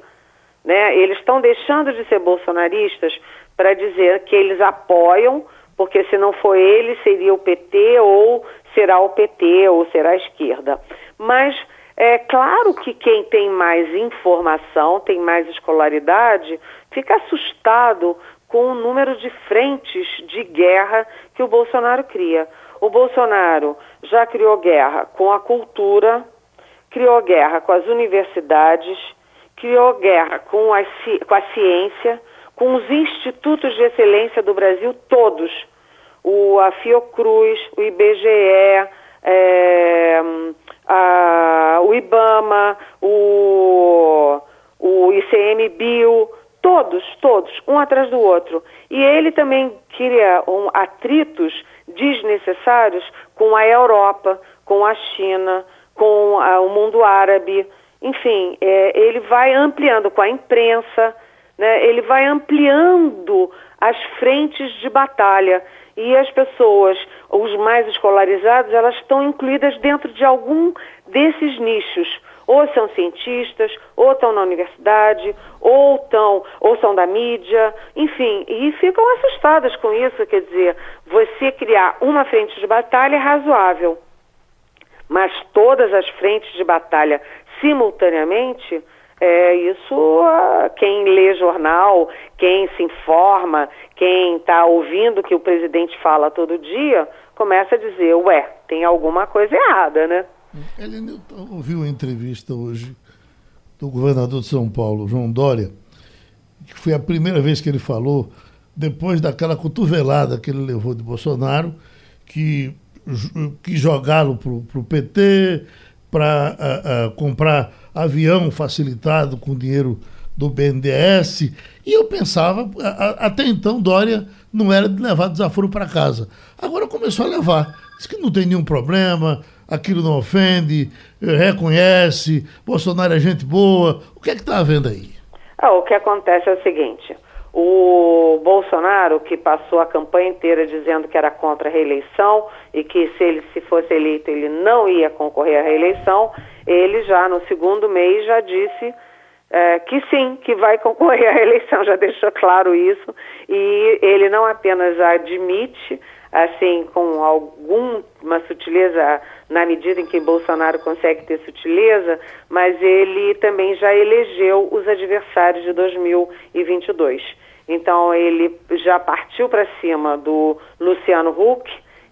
S8: Né? Eles estão deixando de ser bolsonaristas para dizer que eles apoiam, porque se não for ele, seria o PT, ou será o PT, ou será a esquerda. Mas é claro que quem tem mais informação, tem mais escolaridade, fica assustado com o número de frentes de guerra que o Bolsonaro cria. O Bolsonaro já criou guerra com a cultura, criou guerra com as universidades, criou guerra com a, com a ciência, com os institutos de excelência do Brasil todos. O, a Fiocruz, o IBGE, é, a- o IBAMA, o, o ICMBio, todos, todos, um atrás do outro. E ele também cria um, atritos desnecessários com a Europa, com a China, com ah, o mundo árabe. Enfim, é, ele vai ampliando com a imprensa, né, ele vai ampliando as frentes de batalha. E as pessoas, os mais escolarizados, elas estão incluídas dentro de algum desses nichos. Ou são cientistas, ou estão na universidade, ou, estão, ou são da mídia, enfim, e ficam assustadas com isso. Quer dizer, você criar uma frente de batalha é razoável, mas todas as frentes de batalha simultaneamente, é, isso ah, quem lê jornal, quem se informa, quem está ouvindo o que o presidente fala todo dia, começa a dizer, ué, tem alguma coisa errada, né?
S2: Ele ouviu a entrevista hoje do governador de São Paulo, João Dória, que foi a primeira vez que ele falou, depois daquela cotovelada que ele levou de Bolsonaro, que, que jogaram para o PT para comprar avião facilitado com dinheiro do BNDES. E eu pensava, até então, Dória não era de levar desaforo para casa. Agora começou a levar. Diz que não tem nenhum problema, aquilo não ofende, reconhece, Bolsonaro é gente boa. O que é que está havendo aí?
S8: Ah, o que acontece é o seguinte: o Bolsonaro, que passou a campanha inteira dizendo que era contra a reeleição e que se ele se fosse eleito ele não ia concorrer à reeleição, ele já no segundo mês já disse é, que sim, que vai concorrer à [laughs] reeleição, já deixou claro isso, e ele não apenas admite, assim, com alguma sutileza, na medida em que Bolsonaro consegue ter sutileza, mas ele também já elegeu os adversários de 2022. Então ele já partiu para cima do Luciano Huck,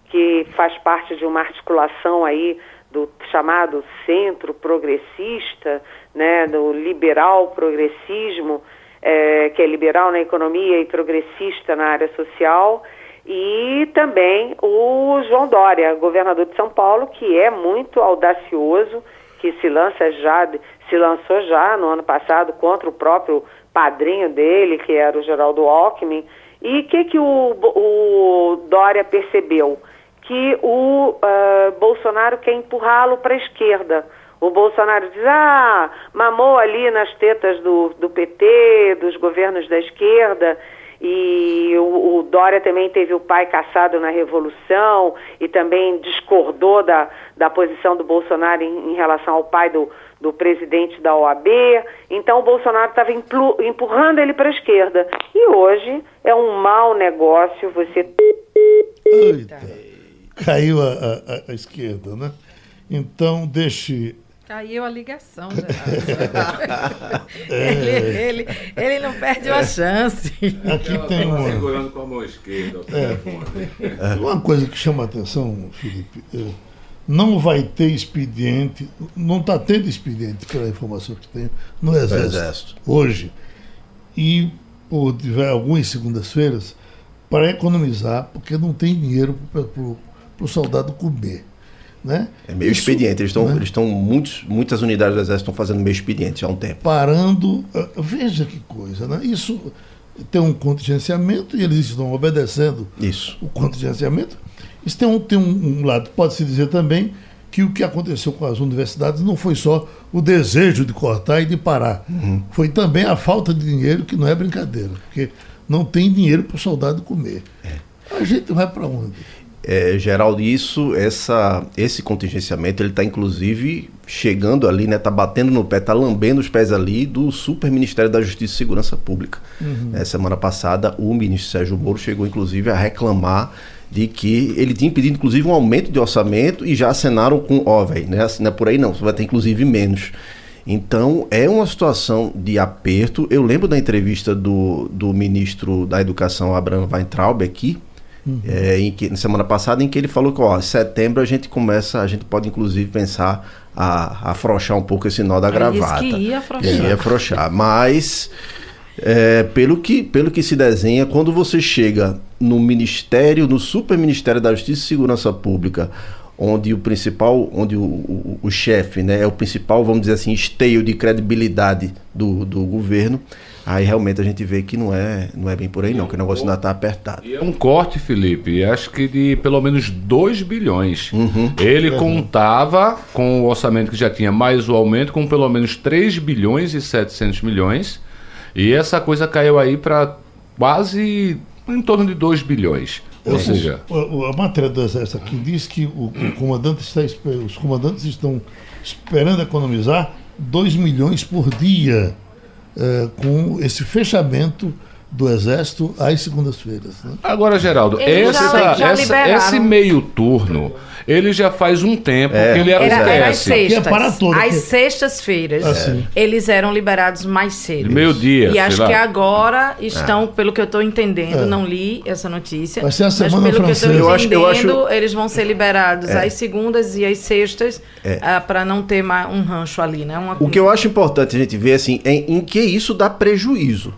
S8: que faz parte de uma articulação aí do chamado centro progressista, né, do liberal progressismo, é, que é liberal na economia e progressista na área social, e também o João Dória, governador de São Paulo, que é muito audacioso, que se lança já, se lançou já no ano passado contra o próprio padrinho dele, que era o Geraldo Alckmin. E o que, que o, o Dória percebeu? Que o uh, Bolsonaro quer empurrá-lo para a esquerda. O Bolsonaro diz, ah, mamou ali nas tetas do, do PT, dos governos da esquerda, e o, o, Dória também teve o pai caçado na Revolução e também discordou da, da posição do Bolsonaro em, em relação ao pai do, do presidente da OAB. Então o Bolsonaro estava empurrando ele para a esquerda. E hoje é um mau negócio você.
S2: Eita. Caiu a, a, a esquerda, né? Então deixe
S6: Caiu a ligação, [laughs] ele, ele, ele não perde uma chance.
S2: Aqui tem uma.
S3: Segurando com a mão esquerda o telefone. [laughs]
S2: Uma coisa que chama a atenção, Felipe, é, não vai ter expediente, não está tendo expediente, pela informação que tenho, no Exército,
S9: Exército.
S2: hoje. E por tiver algumas segundas-feiras, para economizar, porque não tem dinheiro para o soldado comer. Né?
S9: É meio
S2: Isso,
S9: expediente. Eles estão,
S2: né?
S9: eles estão muitos, muitas unidades do exército estão fazendo meio expediente há um tempo.
S2: parando. ah, Veja que coisa, né? Isso tem um contingenciamento e eles estão obedecendo
S9: Isso.
S2: o contingenciamento. Isso tem um, tem um, um lado, pode-se dizer também que o que aconteceu com as universidades não foi só o desejo de cortar e de parar. Foi também a falta de dinheiro, que não é brincadeira, porque não tem dinheiro para o soldado comer. A gente vai para onde?
S9: É, Geraldo, isso, essa, esse contingenciamento, ele está inclusive chegando ali, né? Tá batendo no pé, tá lambendo os pés ali do Super Ministério da Justiça e Segurança Pública. É, semana passada, o ministro Sérgio Moro chegou inclusive a reclamar de que ele tinha pedido inclusive um aumento de orçamento e já acenaram com, ó, velho, não é assim, não é por aí não, você vai ter inclusive menos. Então, é uma situação de aperto. Eu lembro da entrevista do, do ministro da Educação, Abraham Weintraub, aqui, é, em que, na semana passada, em que ele falou que, ó, em setembro a gente começa, a gente pode inclusive pensar a, a afrouxar um pouco esse nó da
S6: Aí disse
S9: gravata.
S6: que ia afrouxar.
S9: Ia afrouxar. Mas, é, pelo, que, pelo que se desenha, quando você chega no Ministério, no Super Ministério da Justiça e Segurança Pública, onde o principal, onde o, o, o chefe, né, é o principal, vamos dizer assim, esteio de credibilidade do, do governo, aí realmente a gente vê que não é, não é bem por aí não, que o negócio ainda está apertado.
S3: E é um corte, Felipe, acho que de pelo menos 2 bilhões. Ele contava com o orçamento que já tinha mais o aumento, com pelo menos 3 bilhões e 700 milhões. E essa coisa caiu aí para quase em torno de 2 bilhões. Ou
S2: É,
S3: seja,
S2: o- a matéria do Exército aqui diz que o, o comandante está, os comandantes estão esperando economizar 2 milhões por dia eh, com esse fechamento do Exército às segundas-feiras. Né?
S3: Agora, Geraldo, essa,
S6: já- já
S3: essa- esse meio turno, ele já faz um tempo
S9: É.
S3: que ele
S6: Era, era às sextas.
S2: É para todo,
S6: Às
S2: que-
S6: sextas-feiras,
S2: Assim.
S6: eles eram liberados mais cedo.
S3: Meio-dia,
S6: E acho
S3: lá.
S6: que agora estão, pelo que eu estou entendendo, não li essa notícia.
S2: Vai ser a
S6: mas
S2: semana
S6: pelo que eu
S2: francesa.
S6: estou
S9: Eu acho-
S6: entendendo,
S9: eu acho-
S6: eles vão ser liberados às segundas e às sextas
S9: É.
S6: para não ter mais um rancho ali, né? Uma-
S9: O que eu acho importante a gente ver assim, é em que isso dá prejuízo.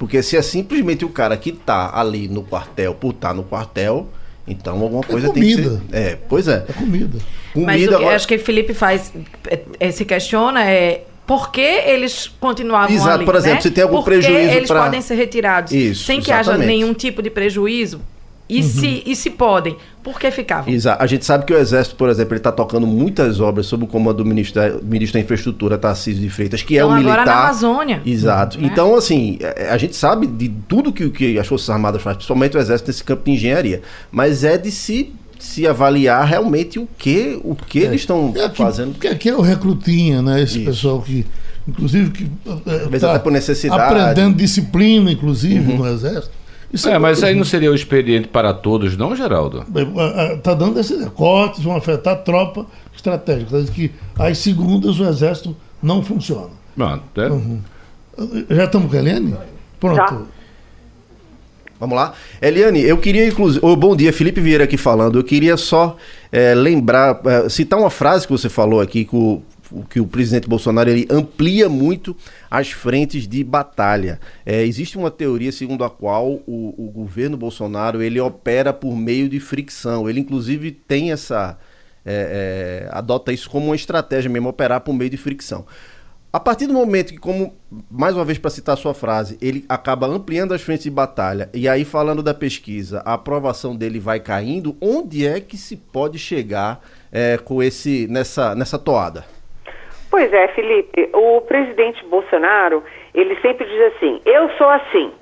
S9: Porque se é simplesmente o cara que tá ali no quartel por estar no quartel, então alguma coisa tem que ser.
S2: comida.
S9: É, pois é.
S2: É comida.
S6: Mas
S9: Comida
S6: o que
S9: agora-
S6: acho que o Felipe faz, é, é, se questiona é por que eles continuavam
S9: Exato,
S6: ali,
S9: por exemplo,
S6: né?
S9: se tem algum
S6: Por
S9: prejuízo
S6: eles
S9: pra-
S6: podem ser retirados
S9: Isso,
S6: sem que haja nenhum tipo de prejuízo? E, se, e se podem, por que ficavam?
S9: Exato. A gente sabe que o Exército, por exemplo, ele está tocando muitas obras sob o comando do ministro da, ministro da Infraestrutura, Tarcísio de Freitas, que é
S6: Então,
S9: um
S6: agora
S9: militar.
S6: na Amazônia.
S9: Exato.
S6: Né?
S9: Então, assim, é, a gente sabe de tudo que, que as Forças Armadas fazem, principalmente o Exército nesse campo de engenharia. Mas é de se, se avaliar realmente o que, o que eles estão
S2: É
S9: fazendo.
S2: Porque aqui é o recrutinha, né? Esse
S9: Isso.
S2: pessoal que, inclusive, que
S9: vezes até por necessidade.
S2: aprendendo disciplina, inclusive, no Exército. Isso
S3: É, mas
S2: muito
S3: aí não seria o expediente para todos, não, Geraldo?
S2: Está dando esses cortes, vão afetar a tropa estratégica. Que às segundas o Exército não funciona.
S3: Mano, é-
S2: Já estamos com a Helene? Pronto.
S8: Já.
S9: Vamos lá. Eliane, eu queria, inclusive. Ô, bom dia, Felipe Vieira aqui falando. Eu queria só eh, lembrar, eh, citar uma frase que você falou aqui, que o- que o presidente Bolsonaro ele amplia muito as frentes de batalha. Eh, existe uma teoria segundo a qual o, o governo Bolsonaro ele opera por meio de fricção. Ele, inclusive, tem essa. eh, eh, adota isso como uma estratégia mesmo, operar por meio de fricção. A partir do momento que, como, mais uma vez para citar a sua frase, ele acaba ampliando as frentes de batalha, e aí falando da pesquisa, a aprovação dele vai caindo, onde é que se pode chegar é, com esse nessa, nessa toada?
S8: Pois é, Felipe, o presidente Bolsonaro, ele sempre diz assim: eu sou assim,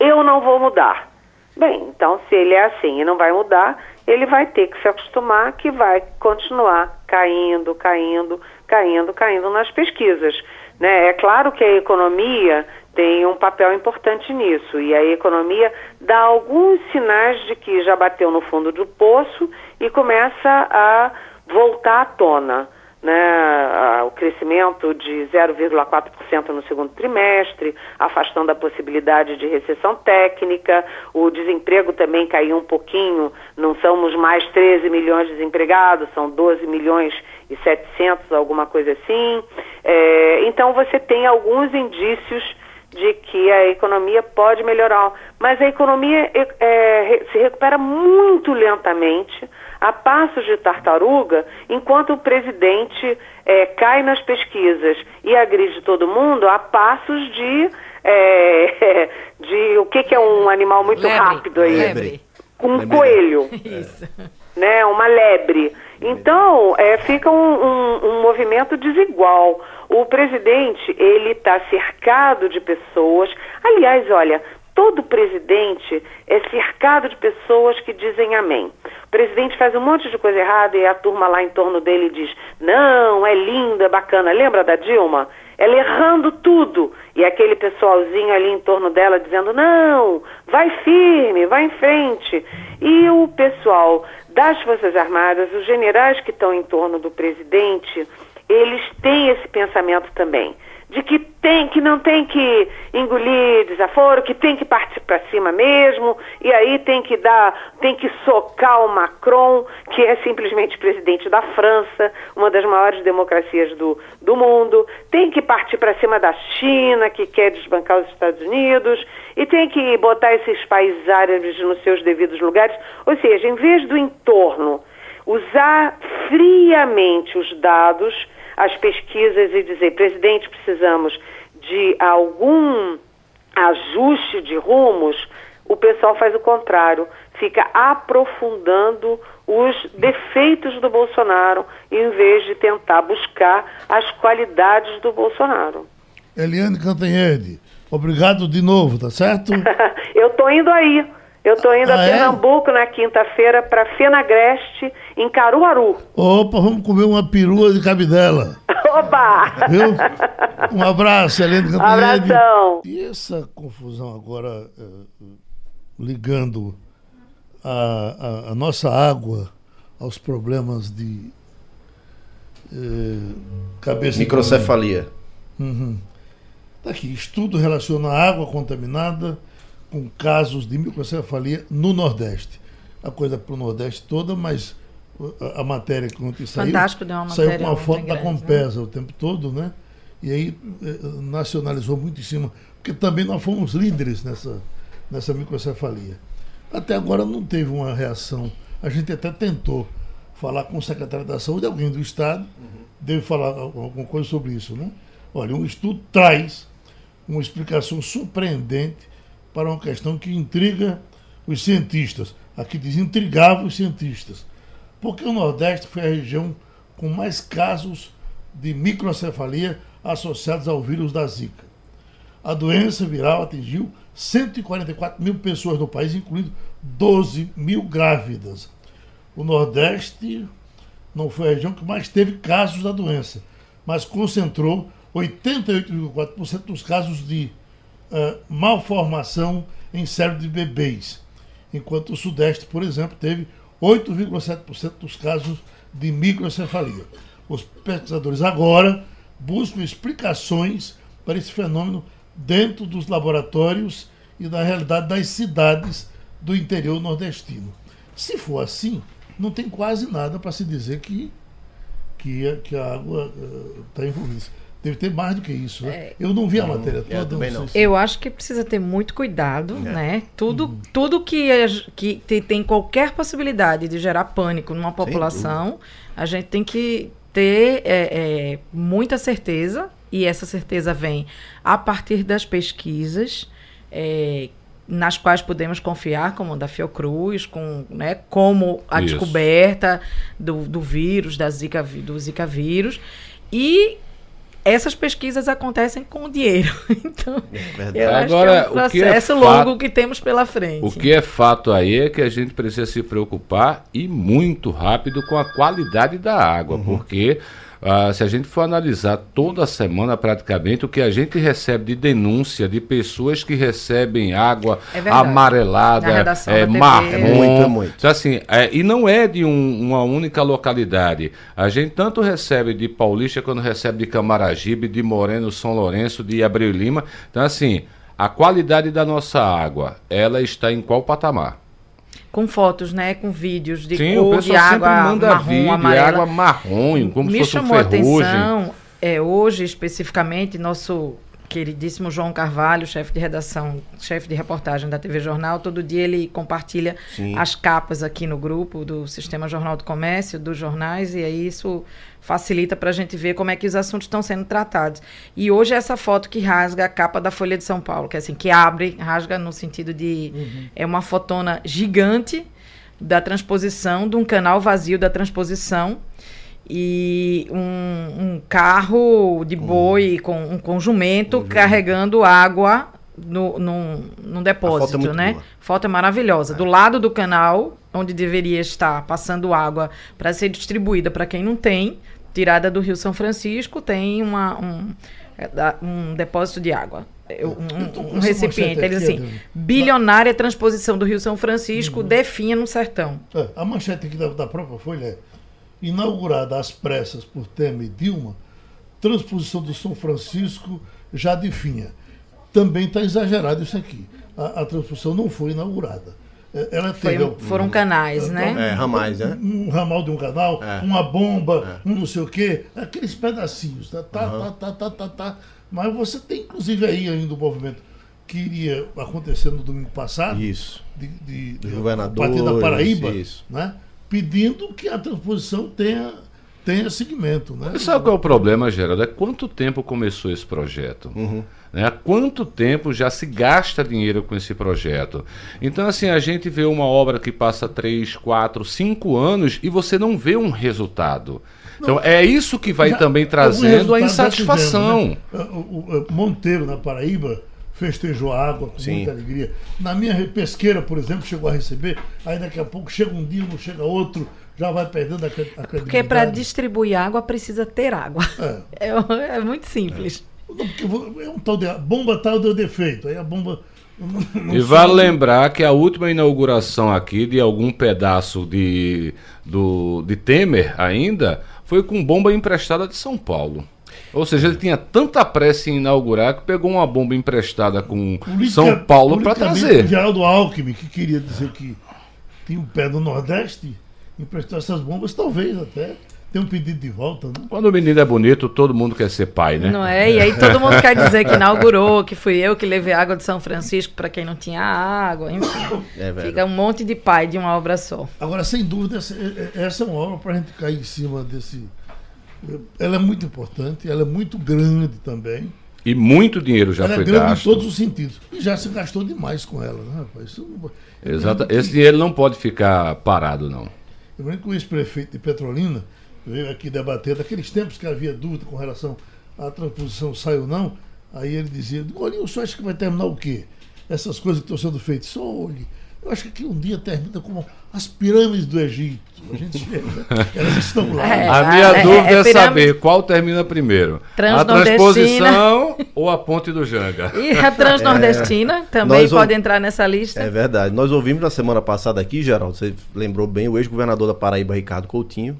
S8: eu não vou mudar. Bem, então se ele é assim e não vai mudar, ele vai ter que se acostumar que vai continuar caindo, caindo, caindo, caindo nas pesquisas. Né? É claro que a economia tem um papel importante nisso e a economia dá alguns sinais de que já bateu no fundo do poço e começa a voltar à tona. Né, o crescimento de 0,4% no segundo trimestre, afastando a possibilidade de recessão técnica, o desemprego também caiu um pouquinho, não somos mais 13 milhões de desempregados, são 12 milhões e 700, alguma coisa assim. É, então você tem alguns indícios de que a economia pode melhorar, mas a economia é, é, se recupera muito lentamente a passos de tartaruga, enquanto o presidente é, cai nas pesquisas e agride todo mundo, a passos de, é, [laughs] de o que, que, é um animal muito lebre, rápido aí?
S6: Lebre.
S8: Um lebre. coelho. [laughs]
S6: Isso.
S8: Né, uma lebre. Então, é, fica um, um, um movimento desigual. O presidente, ele está cercado de pessoas. Aliás, olha, todo presidente é cercado de pessoas que dizem amém. O presidente faz um monte de coisa errada e a turma lá em torno dele diz: não, é lindo, é bacana. Lembra da Dilma? Ela errando tudo. E aquele pessoalzinho ali em torno dela dizendo: não, vai firme, vai em frente. E o pessoal das Forças Armadas, os generais que estão em torno do presidente, eles têm esse pensamento também de que tem que não tem que engolir desaforo, que tem que partir para cima mesmo, e aí tem que dar, tem que socar o Macron, que é simplesmente presidente da França, uma das maiores democracias do, do mundo, tem que partir para cima da China, que quer desbancar os Estados Unidos, e tem que botar esses países árabes nos seus devidos lugares, ou seja, em vez do entorno usar friamente os dados as pesquisas e dizer, presidente, precisamos de algum ajuste de rumos, o pessoal faz o contrário, fica aprofundando os defeitos do Bolsonaro em vez de tentar buscar as qualidades do Bolsonaro.
S2: Eliane Cantanhede, obrigado de novo, tá certo? [laughs]
S8: Eu tô indo aí. Eu estou indo ah, a é? Pernambuco é? na quinta-feira para Fenagreste, em Caruaru.
S2: Opa, vamos comer uma perua de cabidela. [laughs]
S8: Opa!
S2: Viu? Um abraço, Helena
S8: Um abração.
S2: E essa confusão agora, eh, ligando a, a, a, nossa água aos problemas de eh, cabeça...
S9: Microcefalia.
S2: Uhum. Tá aqui, estudo relaciona a água contaminada com casos de microcefalia no Nordeste. A coisa para o Nordeste toda, mas a, a matéria que ontem saiu,
S6: Fantástico, deu uma saiu
S2: com uma foto da Compesa né? o tempo todo, né? E aí eh, nacionalizou muito em cima, porque também nós fomos líderes nessa, nessa microcefalia. Até agora não teve uma reação. A gente até tentou falar com o secretário da Saúde, alguém do Estado, uhum. deve falar alguma coisa sobre isso, né? Olha, um estudo traz uma explicação surpreendente para uma questão que intriga os cientistas. Aqui diz intrigava os cientistas. Porque o Nordeste foi a região com mais casos de microcefalia associados ao vírus da Zika. A doença viral atingiu 144 mil pessoas no país, incluindo 12 mil grávidas. O Nordeste não foi a região que mais teve casos da doença, mas concentrou 88,4% dos casos de uh, malformação em cérebro de bebês, enquanto o Sudeste, por exemplo, teve 8,7% dos casos de microcefalia. Os pesquisadores agora buscam explicações para esse fenômeno dentro dos laboratórios e da realidade das cidades do interior nordestino. Se for assim, não tem quase nada para se dizer que, que, que a água está uh, envolvida. Deve ter mais do que isso, né? É, eu não vi a matéria é, toda.
S6: Eu, não. eu acho que precisa ter muito cuidado, é. né? Tudo, uhum. tudo que, que tem qualquer possibilidade de gerar pânico numa população, a gente tem que ter é, é, muita certeza, e essa certeza vem a partir das pesquisas é, nas quais podemos confiar, como da Fiocruz, com, né, como a Isso. descoberta do, do vírus, da Zika, do Zika vírus, e essas pesquisas acontecem com dinheiro. [laughs] Então, é eu Agora, acho que é um processo que é longo fato, que temos pela frente.
S3: O que é fato aí é que a gente precisa se preocupar e muito rápido com a qualidade da água, uhum. porque ah, se a gente for analisar toda semana praticamente o que a gente recebe de denúncia de pessoas que recebem água
S6: É
S3: amarelada, é, marrom.
S9: É muito, é muito.
S3: Então, assim, é, e não é de um- uma única localidade. A gente tanto recebe de Paulista quando recebe de Camaragibe, de Moreno, São Lourenço, de Abreu e Lima. Então, assim, a qualidade da nossa água, ela está em qual patamar?
S6: Com fotos, né? Com vídeos de
S3: Sim,
S6: cor, de água
S3: manda
S6: marrom,
S3: vídeo,
S6: amarela.
S3: água marrom, como
S6: Me
S3: se fosse um
S6: chamou a
S3: ferrugem.
S6: atenção, é, hoje especificamente, nosso queridíssimo João Carvalho, chefe de redação, chefe de reportagem da TV Jornal, todo dia ele compartilha
S9: Sim.
S6: as capas aqui no grupo do Sistema Jornal do Comércio, dos jornais, e aí isso facilita para a gente ver como é que os assuntos estão sendo tratados. E hoje essa foto que rasga a capa da Folha de São Paulo, que é assim, que abre, rasga no sentido de... É uma fotona gigante da transposição, de um canal vazio da transposição, e um, um carro de boi com, um, com jumento carregando água no, num, num depósito,
S9: muito
S6: né?
S9: boa.
S6: Foto é maravilhosa. Do lado do canal, onde deveria estar passando água para ser distribuída para quem não tem, tirada do Rio São Francisco, tem uma, um, é, um depósito de água. Um, um recipiente. Ele assim, bilionária transposição do Rio São Francisco
S2: Uhum.
S6: definha no sertão.
S2: É, a manchete aqui da, da própria Folha é inaugurada às pressas por Temer e Dilma, transposição do São Francisco já definha. Também está exagerado isso aqui. A, a transposição não foi inaugurada. É, Ela
S6: Foi-
S2: teve
S6: foram canais, né?
S9: É, ramais, né?
S2: um ramal de um canal,
S9: É.
S2: uma bomba, um não sei o quê, aqueles pedacinhos, tá, tá, tá, tá, tá, tá, tá. Mas você tem, inclusive, aí ainda o movimento que iria acontecer no domingo passado,
S9: Isso.
S2: de, de, de-
S9: governadores,
S2: Partido da Paraíba,
S9: isso.
S2: né? pedindo que a transposição tenha, tenha seguimento. Né?
S3: Mas sabe qual é o problema, Geraldo? É quanto tempo começou esse projeto? Né? Há quanto tempo já se gasta dinheiro com esse projeto? Então, assim, a gente vê uma obra que passa 3, 4, 5 anos e você não vê um resultado. Então, é isso que vai
S2: Já-
S3: também trazendo a insatisfação.
S2: tivemos, né? O, o- o Monteiro, na Paraíba, festejou a água com
S9: Sim.
S2: muita alegria. Na minha pesqueira, por exemplo, chegou a receber, aí daqui a pouco chega um dia, não chega outro, já vai perdendo a, a credibilidade.
S6: Porque para distribuir água precisa ter água.
S2: É. [laughs]
S6: É, é muito simples.
S2: Não, vo- é um tal de, a bomba tal deu defeito, aí a bomba... não- não
S3: E vale
S2: sobe.
S3: lembrar que a última inauguração aqui de algum pedaço de, do, de Temer ainda foi com bomba emprestada de São Paulo. Ou seja, ele tinha tanta pressa em inaugurar que pegou uma bomba emprestada com
S2: Politica-
S3: São Paulo para trazer.
S2: O Geraldo Alckmin, que queria dizer que tinha um pé no Nordeste, emprestou essas bombas, talvez até tenha um pedido de volta, né?
S3: Quando o menino é bonito, todo mundo quer ser pai, né?
S6: Não é? E aí todo mundo quer dizer que inaugurou, que fui eu que levei água de São Francisco para quem não tinha água, enfim.
S9: É.
S6: Fica um monte de pai de uma obra só.
S2: Agora, sem dúvida, essa, é- é- essa é uma obra para a gente cair em cima desse. Ela é muito importante, ela é muito grande também.
S3: E muito dinheiro já
S2: ela
S3: foi
S2: é grande
S3: gasto.
S2: em todos os sentidos. E já se gastou demais com ela, né, rapaz? Isso não-
S3: Exato. Esse dinheiro não pode ficar parado, não.
S2: Eu lembro que o ex-prefeito de Petrolina veio aqui debater, daqueles tempos que havia dúvida com relação à transposição sai ou não, aí ele dizia, olha, o senhor acha que vai terminar o quê? Essas coisas que estão sendo feitas. Só olhe, eu acho que aqui um dia termina como as pirâmides do Egito. A gente chega, [laughs] elas estão lá.
S6: É.
S3: A minha
S6: é-
S3: dúvida
S6: é
S3: é, saber qual termina primeiro. A
S6: Transnordestina.
S3: transposição ou a ponte do Janga?
S6: E a Transnordestina também
S9: Nós
S6: pode
S9: ou-
S6: entrar nessa lista.
S9: É verdade. Nós ouvimos na semana passada aqui, Geraldo, você lembrou bem, o ex-governador da Paraíba, Ricardo Coutinho.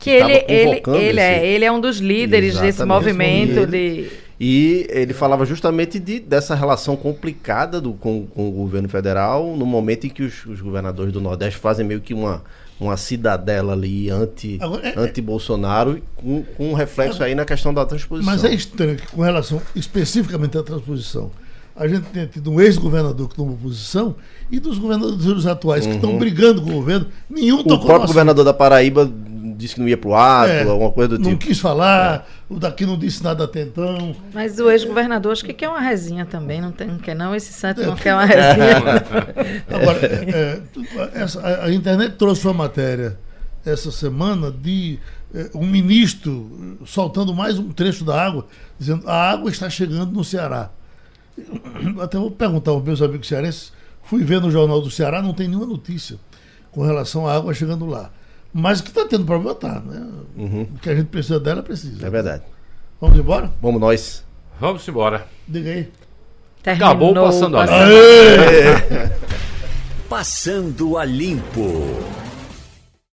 S6: Que ele, ele, ele, é,
S9: esse-
S6: ele é um dos líderes desse
S9: Exatamente.
S6: movimento
S9: Ele-
S6: de.
S9: E ele falava justamente de, dessa relação complicada do, com, com o governo federal, no momento em que os, os governadores do Nordeste fazem meio que uma, uma cidadela ali anti,
S2: é-
S9: anti-Bolsonaro, com, com um reflexo aí na questão da transposição.
S2: Mas é estranho que, com relação especificamente à transposição, a gente tenha tido um ex-governador que tomou posição e dos governadores atuais que estão brigando com o governo, nenhum
S9: Uhum. o
S2: tocou no
S9: próprio governador da Paraíba disse que não ia pro ato,
S2: É,
S9: alguma coisa do
S2: não
S9: tipo.
S2: quis falar, o daqui não disse nada até então.
S6: Mas o ex-governador acho que quer uma resinha também, não, tem, não quer não? Esse santo não quer uma resinha. [laughs]
S2: Agora, é, é, essa- a, a internet trouxe uma matéria essa semana de é, um ministro soltando mais um trecho da água, dizendo a água está chegando no Ceará. Até vou perguntar aos meus amigos cearenses, fui ver no Jornal do Ceará, não tem nenhuma notícia com relação à água chegando lá. Mas que está tendo problema, tá, né?
S9: Uhum.
S2: O que a gente precisa dela, precisa.
S9: É verdade.
S2: Vamos embora?
S9: Vamos nós.
S3: Vamos embora.
S2: Diga aí.
S3: Acabou
S6: Terminou
S3: passando a limpo. [laughs]
S1: Passando a limpo.